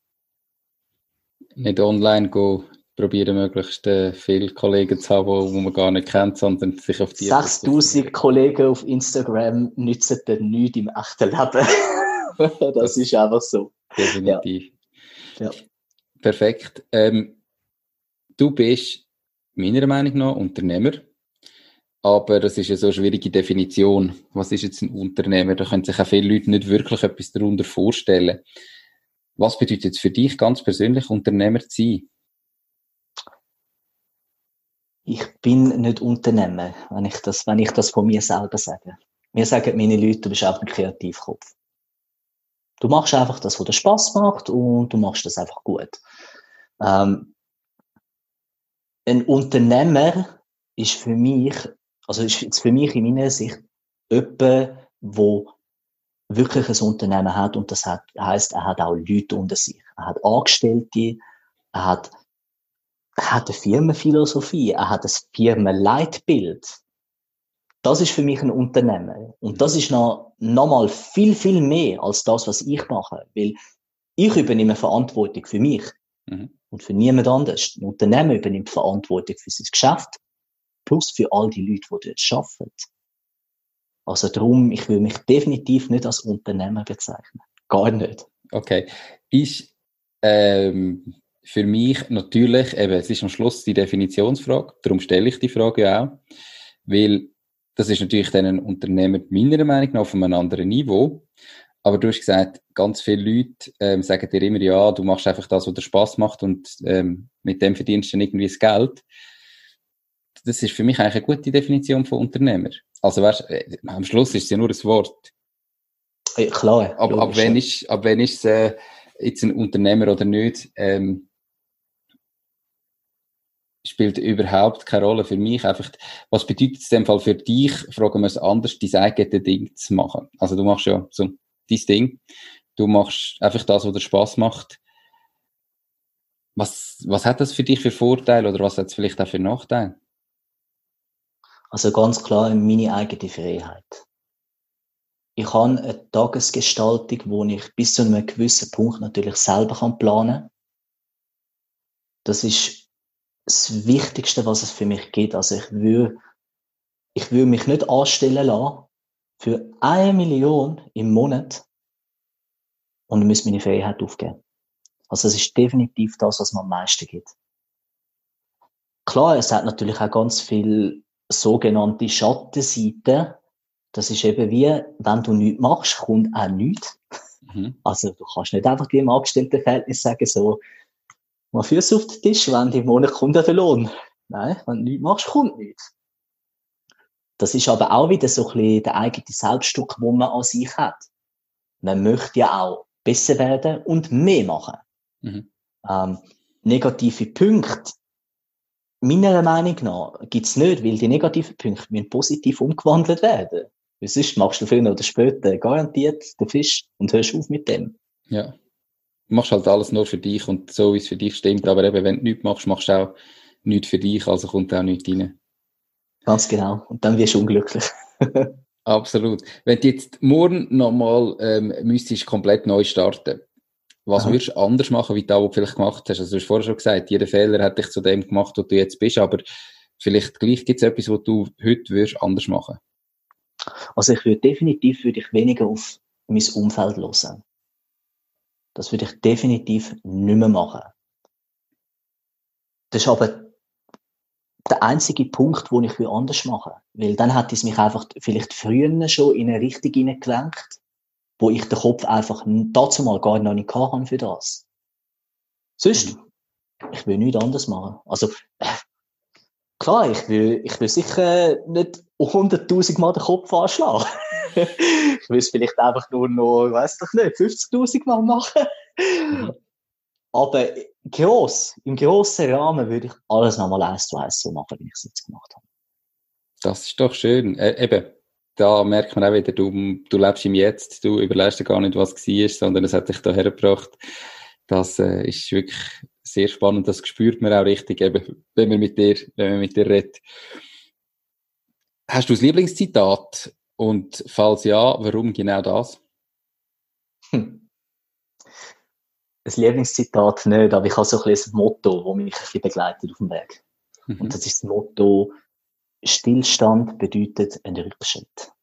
Nicht online go probieren, möglichst äh, viele Kollegen zu haben, die man gar nicht kennt, sondern sich auf die... 6000 Kollegen auf Instagram nützen dann nichts im echten Leben. das, ist einfach so. Definitiv. Ja. ja. Perfekt. Ähm, du bist meiner Meinung nach Unternehmer, aber das ist ja so eine schwierige Definition. Was ist jetzt ein Unternehmer? Da können sich auch viele Leute nicht wirklich etwas darunter vorstellen. Was bedeutet es für dich ganz persönlich, Unternehmer zu sein? Ich bin nicht Unternehmer, wenn ich das, wenn ich das von mir selber sage. Mir sagen meine Leute, du bist auch ein Kreativkopf. Du machst einfach das, was dir Spaß macht und du machst das einfach gut. Ähm, ein Unternehmer ist für mich, also ist für mich in meiner Sicht jemand, wo wirklich ein Unternehmen hat und das hat, heißt, er hat auch Leute unter sich. Er hat Angestellte, er hat er hat eine Firmenphilosophie, er hat ein Firmenleitbild. Das ist für mich ein Unternehmen. Und das ist noch, noch mal viel, viel mehr als das, was ich mache. Weil ich übernehme Verantwortung für mich. Mhm. Und für niemand anders. Ein Unternehmen übernimmt Verantwortung für sein Geschäft. Plus für all die Leute, die dort arbeiten. Also darum, ich will mich definitiv nicht als Unternehmen bezeichnen. Gar nicht. Okay. Ist, ähm, für mich natürlich, eben, es ist am Schluss die Definitionsfrage, darum stelle ich die Frage auch, weil das ist natürlich dann ein Unternehmer meiner Meinung nach auf einem anderen Niveau. Aber du hast gesagt, ganz viele Leute ähm, sagen dir immer, ja, du machst einfach das, was dir Spaß macht und ähm, mit dem verdienst du dann irgendwie das Geld. Das ist für mich eigentlich eine gute Definition von Unternehmer. Also weißt, äh, am Schluss ist es ja nur ein Wort. Ja, klar. Ab, ab, wenn ist, ab wenn ist es äh, jetzt ein Unternehmer oder nicht? Ähm, spielt überhaupt keine Rolle für mich. Einfach, was bedeutet es in dem Fall für dich, fragen wir es anders, dein eigenes Ding zu machen? Also du machst ja so dein Ding. Du machst einfach das, was dir Spaß macht. Was, was hat das für dich für Vorteile oder was hat es vielleicht auch für Nachteile? Also ganz klar meine eigene Freiheit. Ich habe eine Tagesgestaltung, wo ich bis zu einem gewissen Punkt natürlich selber planen kann. Das ist das Wichtigste, was es für mich gibt. Also ich würde, ich würde mich nicht anstellen lassen für eine Million im Monat und müsste meine Freiheit aufgeben. Also es ist definitiv das, was mir am meisten gibt. Klar, es hat natürlich auch ganz viel sogenannte Schattenseiten. Das ist eben wie, wenn du nichts machst, kommt auch nichts. Mhm. Also du kannst nicht einfach wie im Angestelltenverhältnis sagen, so, mal Füße auf den Tisch, wenn im Monat kommt der Lohn. Nein, wenn du nichts machst, kommt nichts. Das ist aber auch wieder so ein bisschen der eigene Selbstdruck, den man an sich hat. Man möchte ja auch besser werden und mehr machen. Mhm. Ähm, negative Punkte, meiner Meinung nach, gibt's nicht, weil die negativen Punkte müssen positiv umgewandelt werden. Weil sonst machst du früher oder später garantiert den Fisch und hörst auf mit dem. Ja machst halt alles nur für dich und so, wie es für dich stimmt. Aber eben, wenn du nichts machst, machst du auch nichts für dich, also kommt auch nichts rein. Ganz genau. Und dann wirst du unglücklich. Absolut. Wenn du jetzt morgen nochmal ähm, müsstest komplett neu starten, was Aha. würdest du anders machen, wie das, was du vielleicht gemacht hast? Also du hast vorher schon gesagt, jeder Fehler hat dich zu dem gemacht, wo du jetzt bist, aber vielleicht gleich gibt es etwas, was du heute würdest anders machen. Also ich würde definitiv würde ich weniger auf mein Umfeld hören. Das würde ich definitiv nicht mehr machen. Das ist aber der einzige Punkt, wo ich anders machen Weil dann hätte es mich einfach vielleicht früher schon in eine Richtung hineingelenkt, wo ich den Kopf einfach dazu mal gar noch nicht hatte für das. Sonst, ich will nichts anderes machen. Also, klar, ich will, ich will sicher nicht 100.000 Mal den Kopf anschlagen. Ich will es vielleicht einfach nur noch, weiß doch nicht, 50.000 Mal machen. Aber gross, im grossen Rahmen würde ich alles nochmal eins zu eins so machen, wie ich es jetzt gemacht habe. Das ist doch schön. Äh, eben, da merkt man auch wieder, du, du lebst im Jetzt, du überlegst dir gar nicht, was war, sondern es hat dich da hergebracht. Das äh, ist wirklich sehr spannend, das spürt man auch richtig, eben, wenn man mit dir, wenn man mit dir redet. Hast du das Lieblingszitat? Und falls ja, warum genau das? Hm. Das Lieblingszitat nicht, aber ich habe so ein, bisschen ein Motto, das mich ein bisschen begleitet auf dem Weg. Mhm. Und das ist das Motto, Stillstand bedeutet ein Rückschritt.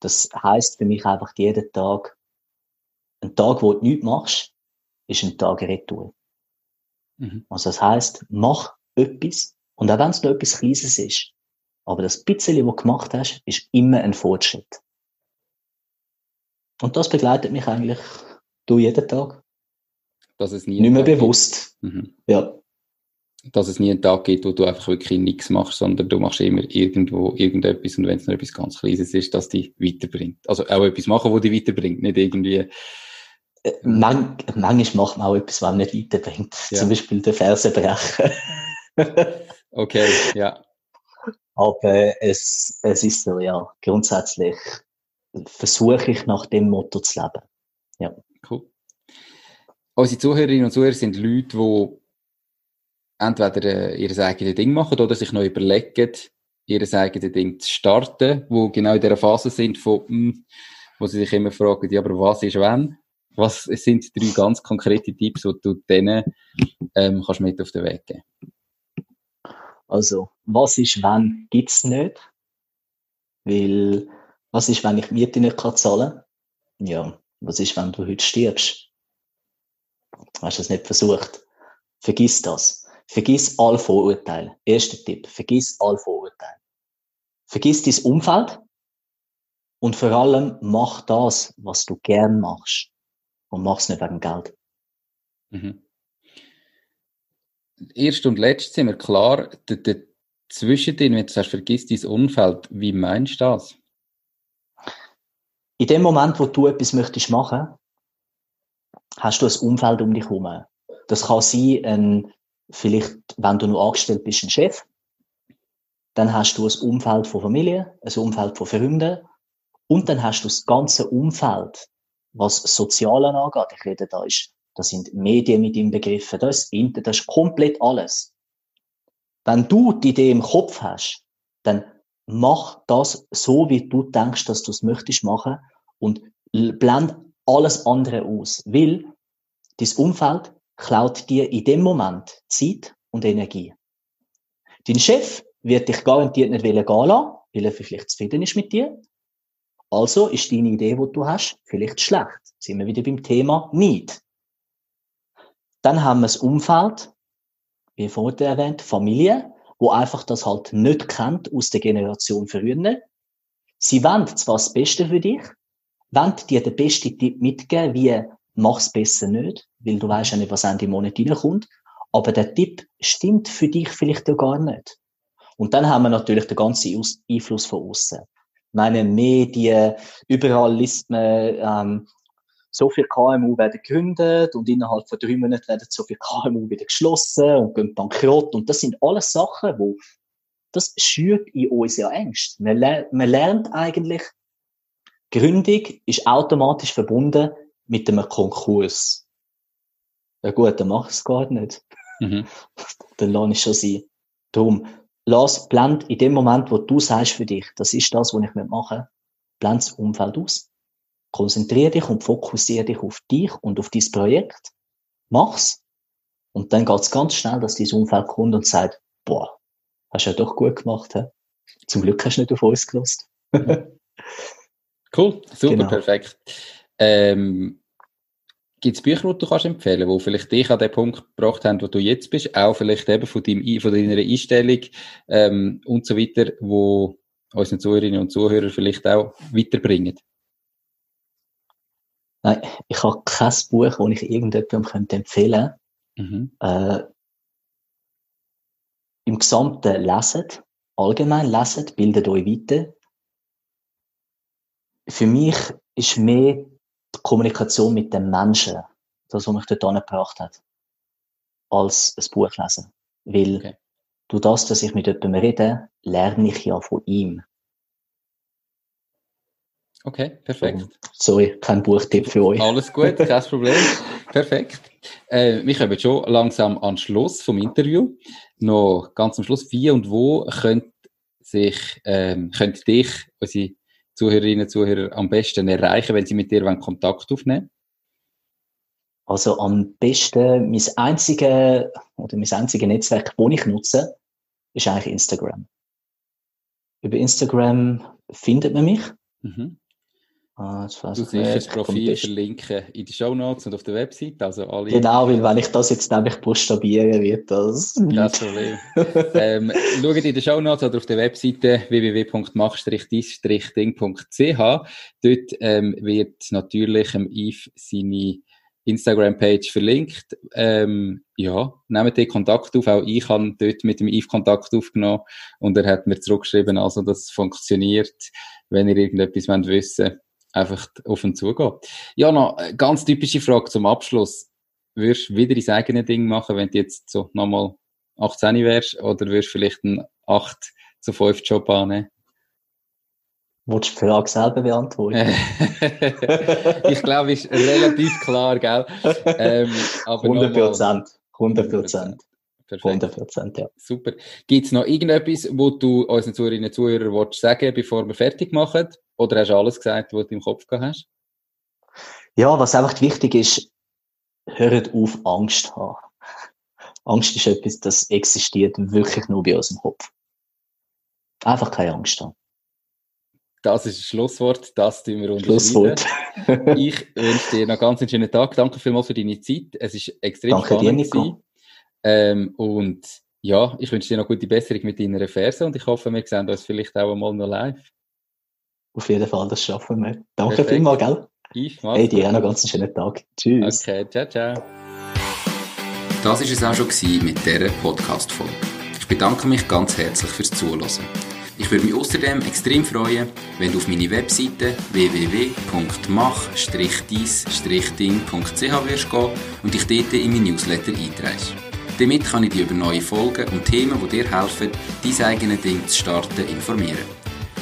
Das heißt für mich einfach jeden Tag, ein Tag, wo du nichts machst, ist ein Tag Retour. Mhm. Also das heißt, mach etwas, und auch wenn es nur etwas Kleines ist, aber das bisschen, was du gemacht hast, ist immer ein Fortschritt. Und das begleitet mich eigentlich durch jeden Tag. Dass es nie nicht mehr bewusst. Mhm. Ja dass es nie einen Tag gibt, wo du einfach wirklich nichts machst, sondern du machst immer irgendwo irgendetwas und wenn es nur etwas ganz Kleines ist, das dich weiterbringt. Also auch etwas machen, wo dich weiterbringt, nicht irgendwie... Äh, man, manchmal macht man auch etwas, was nicht weiterbringt. Ja. Zum Beispiel den Fersen brechen. okay, ja. Aber es, es ist so, ja, grundsätzlich versuche ich nach dem Motto zu leben. Ja. Cool. Unsere Zuhörerinnen und Zuhörer sind Leute, die entweder äh, ihr eigenes Ding machen oder sich noch überlegen, ihr eigenes Ding zu starten, wo genau in der Phase sind von, hm, wo sie sich immer fragen, ja, aber was ist wenn? Was sind drei ganz konkrete Tipps, die du denen ähm, kannst mit auf den Weg geben? Also, was ist wenn, gibt's nicht. Weil, was ist, wenn ich Miete nicht kann zahlen Ja, was ist, wenn du heute stirbst? Hast du es nicht versucht? Vergiss das. Vergiss all Vorurteile. Erster Tipp. Vergiss all Vorurteile. Vergiss dein Umfeld. Und vor allem mach das, was du gern machst. Und mach's nicht wegen Geld. Mhm. Erst und letzt sind wir klar, Zwischendrin, wenn du sagst, vergiss dein Umfeld, wie meinst du das? In dem Moment, wo du etwas möchtest machen, hast du ein Umfeld um dich herum. Das kann sein, ein vielleicht, wenn du noch angestellt bist, ein Chef. Dann hast du ein Umfeld von Familie, ein Umfeld von Freunden. Und dann hast du das ganze Umfeld, was Soziale angeht. Ich rede da ist, da sind Medien mit im Begriff, das ist Internet, das ist komplett alles. Wenn du die Idee im Kopf hast, dann mach das so, wie du denkst, dass du es möchtest machen und blend alles andere aus. Weil dein Umfeld klaut dir in dem Moment Zeit und Energie. Dein Chef wird dich garantiert nicht gehen lassen, weil er vielleicht zufrieden ist mit dir. Also ist deine Idee, die du hast, vielleicht schlecht. Sind wir wieder beim Thema Need. Dann haben wir das Umfeld, wie vorhin erwähnt, Familie, wo einfach das halt nicht kennt aus der Generation früher. Sie wollen zwar das Beste für dich, wollen dir den besten Tipp mitgeben, wie mach's besser nicht, weil du weißt ja nicht, was Ende Monat reinkommt. Aber der Tipp stimmt für dich vielleicht ja gar nicht. Und dann haben wir natürlich den ganzen Einfluss von außen. Meine Medien, überall liest man, ähm, so viele KMU werden gegründet und innerhalb von drei Monaten werden so viele KMU wieder geschlossen und gehen bankrott. Und das sind alles Sachen, wo das schürt in uns ja Ängste. Man, lernt, man lernt eigentlich, Gründung ist automatisch verbunden mit einem Konkurs. Ja gut, dann mach es gar nicht. Mhm. dann lass ich schon sein. Darum, lass, blend in dem Moment, wo du sagst für dich, das ist das, was ich machen will, blend das Umfeld aus. Konzentriere dich und fokussiere dich auf dich und auf dein Projekt. Mach's. Und dann geht's ganz schnell, dass dein Umfeld kommt und sagt, boah, hast du ja doch gut gemacht. He? Zum Glück hast du nicht auf uns gelost. cool, super, genau. perfekt. Ähm, Gibt es Bücher, die du kannst empfehlen kannst, die vielleicht dich an den Punkt gebracht haben, wo du jetzt bist, auch vielleicht eben von, deinem, von deiner Einstellung ähm, und so weiter, wo unsere Zuhörerinnen und Zuhörer vielleicht auch weiterbringen? Nein, ich habe kein Buch, das ich irgendjemandem empfehlen könnte. Mhm. Äh, im Gesamten leset, allgemein leset, bildet euch weiter. Für mich ist mehr die Kommunikation mit den Menschen, das, was mich dort angebracht hat, als ein Buch lesen. Weil okay. durch das, dass ich mit jemandem rede, lerne ich ja von ihm. Okay, perfekt. sorry, kein Buchtipp für euch. Alles gut, kein Problem. perfekt. Äh, wir kommen schon langsam an Schluss vom Interview. Noch ganz am Schluss, wie und wo könnt sich, ähm, könnt dich, unsere Zuhörerinnen und Zuhörer, am besten erreichen, wenn sie mit dir Kontakt aufnehmen Also am besten, mein einziges, oder mein einziges Netzwerk, das ich nutze, ist eigentlich Instagram. Über Instagram findet man mich. Mhm. Ah, du siehst das Profil verlinken in die Show Notes und auf der Website. Also alle genau, weil wenn ich das jetzt nämlich buchstabieren wird das. Kein Problem. ähm, schaut in die Show Notes oder auf der Webseite www.mach-dis-ding.ch. Dort ähm, wird natürlich ähm, Yves seine Instagram-Page verlinkt. Ähm, ja, nehmt den Kontakt auf. Auch ich habe dort mit dem Yves Kontakt aufgenommen und er hat mir zurückgeschrieben, also das funktioniert, wenn ihr irgendetwas wissen wollt einfach auf ihn zugehen. Ja, noch eine ganz typische Frage zum Abschluss. Würdest du wieder dein eigenes Ding machen, wenn du jetzt so nochmal 18 wärst, oder würdest du vielleicht einen 8 zu 5 Job annehmen? Wolltest du die Frage selber beantworten? ich glaube, ist relativ klar, gell? Ähm, 100 Prozent. 100 Prozent. Perfekt. 100 Prozent, ja. Super. Gibt es noch irgendetwas, wo du unseren Zuhörerinnen und Zuhörern willst sagen bevor wir fertig machen? Oder hast du alles gesagt, was du im Kopf gehabt hast? Ja, was einfach wichtig ist, hört auf, Angst zu haben. Angst ist etwas, das existiert wirklich nur bei uns im Kopf. Einfach keine Angst haben. Das ist das Schlusswort, das tun wir Schlusswort. ich wünsche dir noch ganz einen schönen Tag. Danke vielmals für deine Zeit. Es ist extrem Danke spannend. Dir, ähm, und ja, ich wünsche dir noch gute Besserung mit deiner Ferse und ich hoffe, wir sehen uns vielleicht auch einmal noch live. Auf jeden Fall, das schaffen wir. Danke Perfekt. vielmals, gell? Ich mach's Hey, dir auch noch ganz einen schönen Tag. Tschüss. Okay, ciao, ciao. Das war es auch schon mit dieser Podcast-Folge. Ich bedanke mich ganz herzlich fürs Zuhören. Ich würde mich außerdem extrem freuen, wenn du auf meine Webseite www.mach-dies-ding.ch wirst gehen und dich dort in mein Newsletter einträgst. Damit kann ich dich über neue Folgen und Themen, die dir helfen, dein eigenes Ding zu starten, informieren.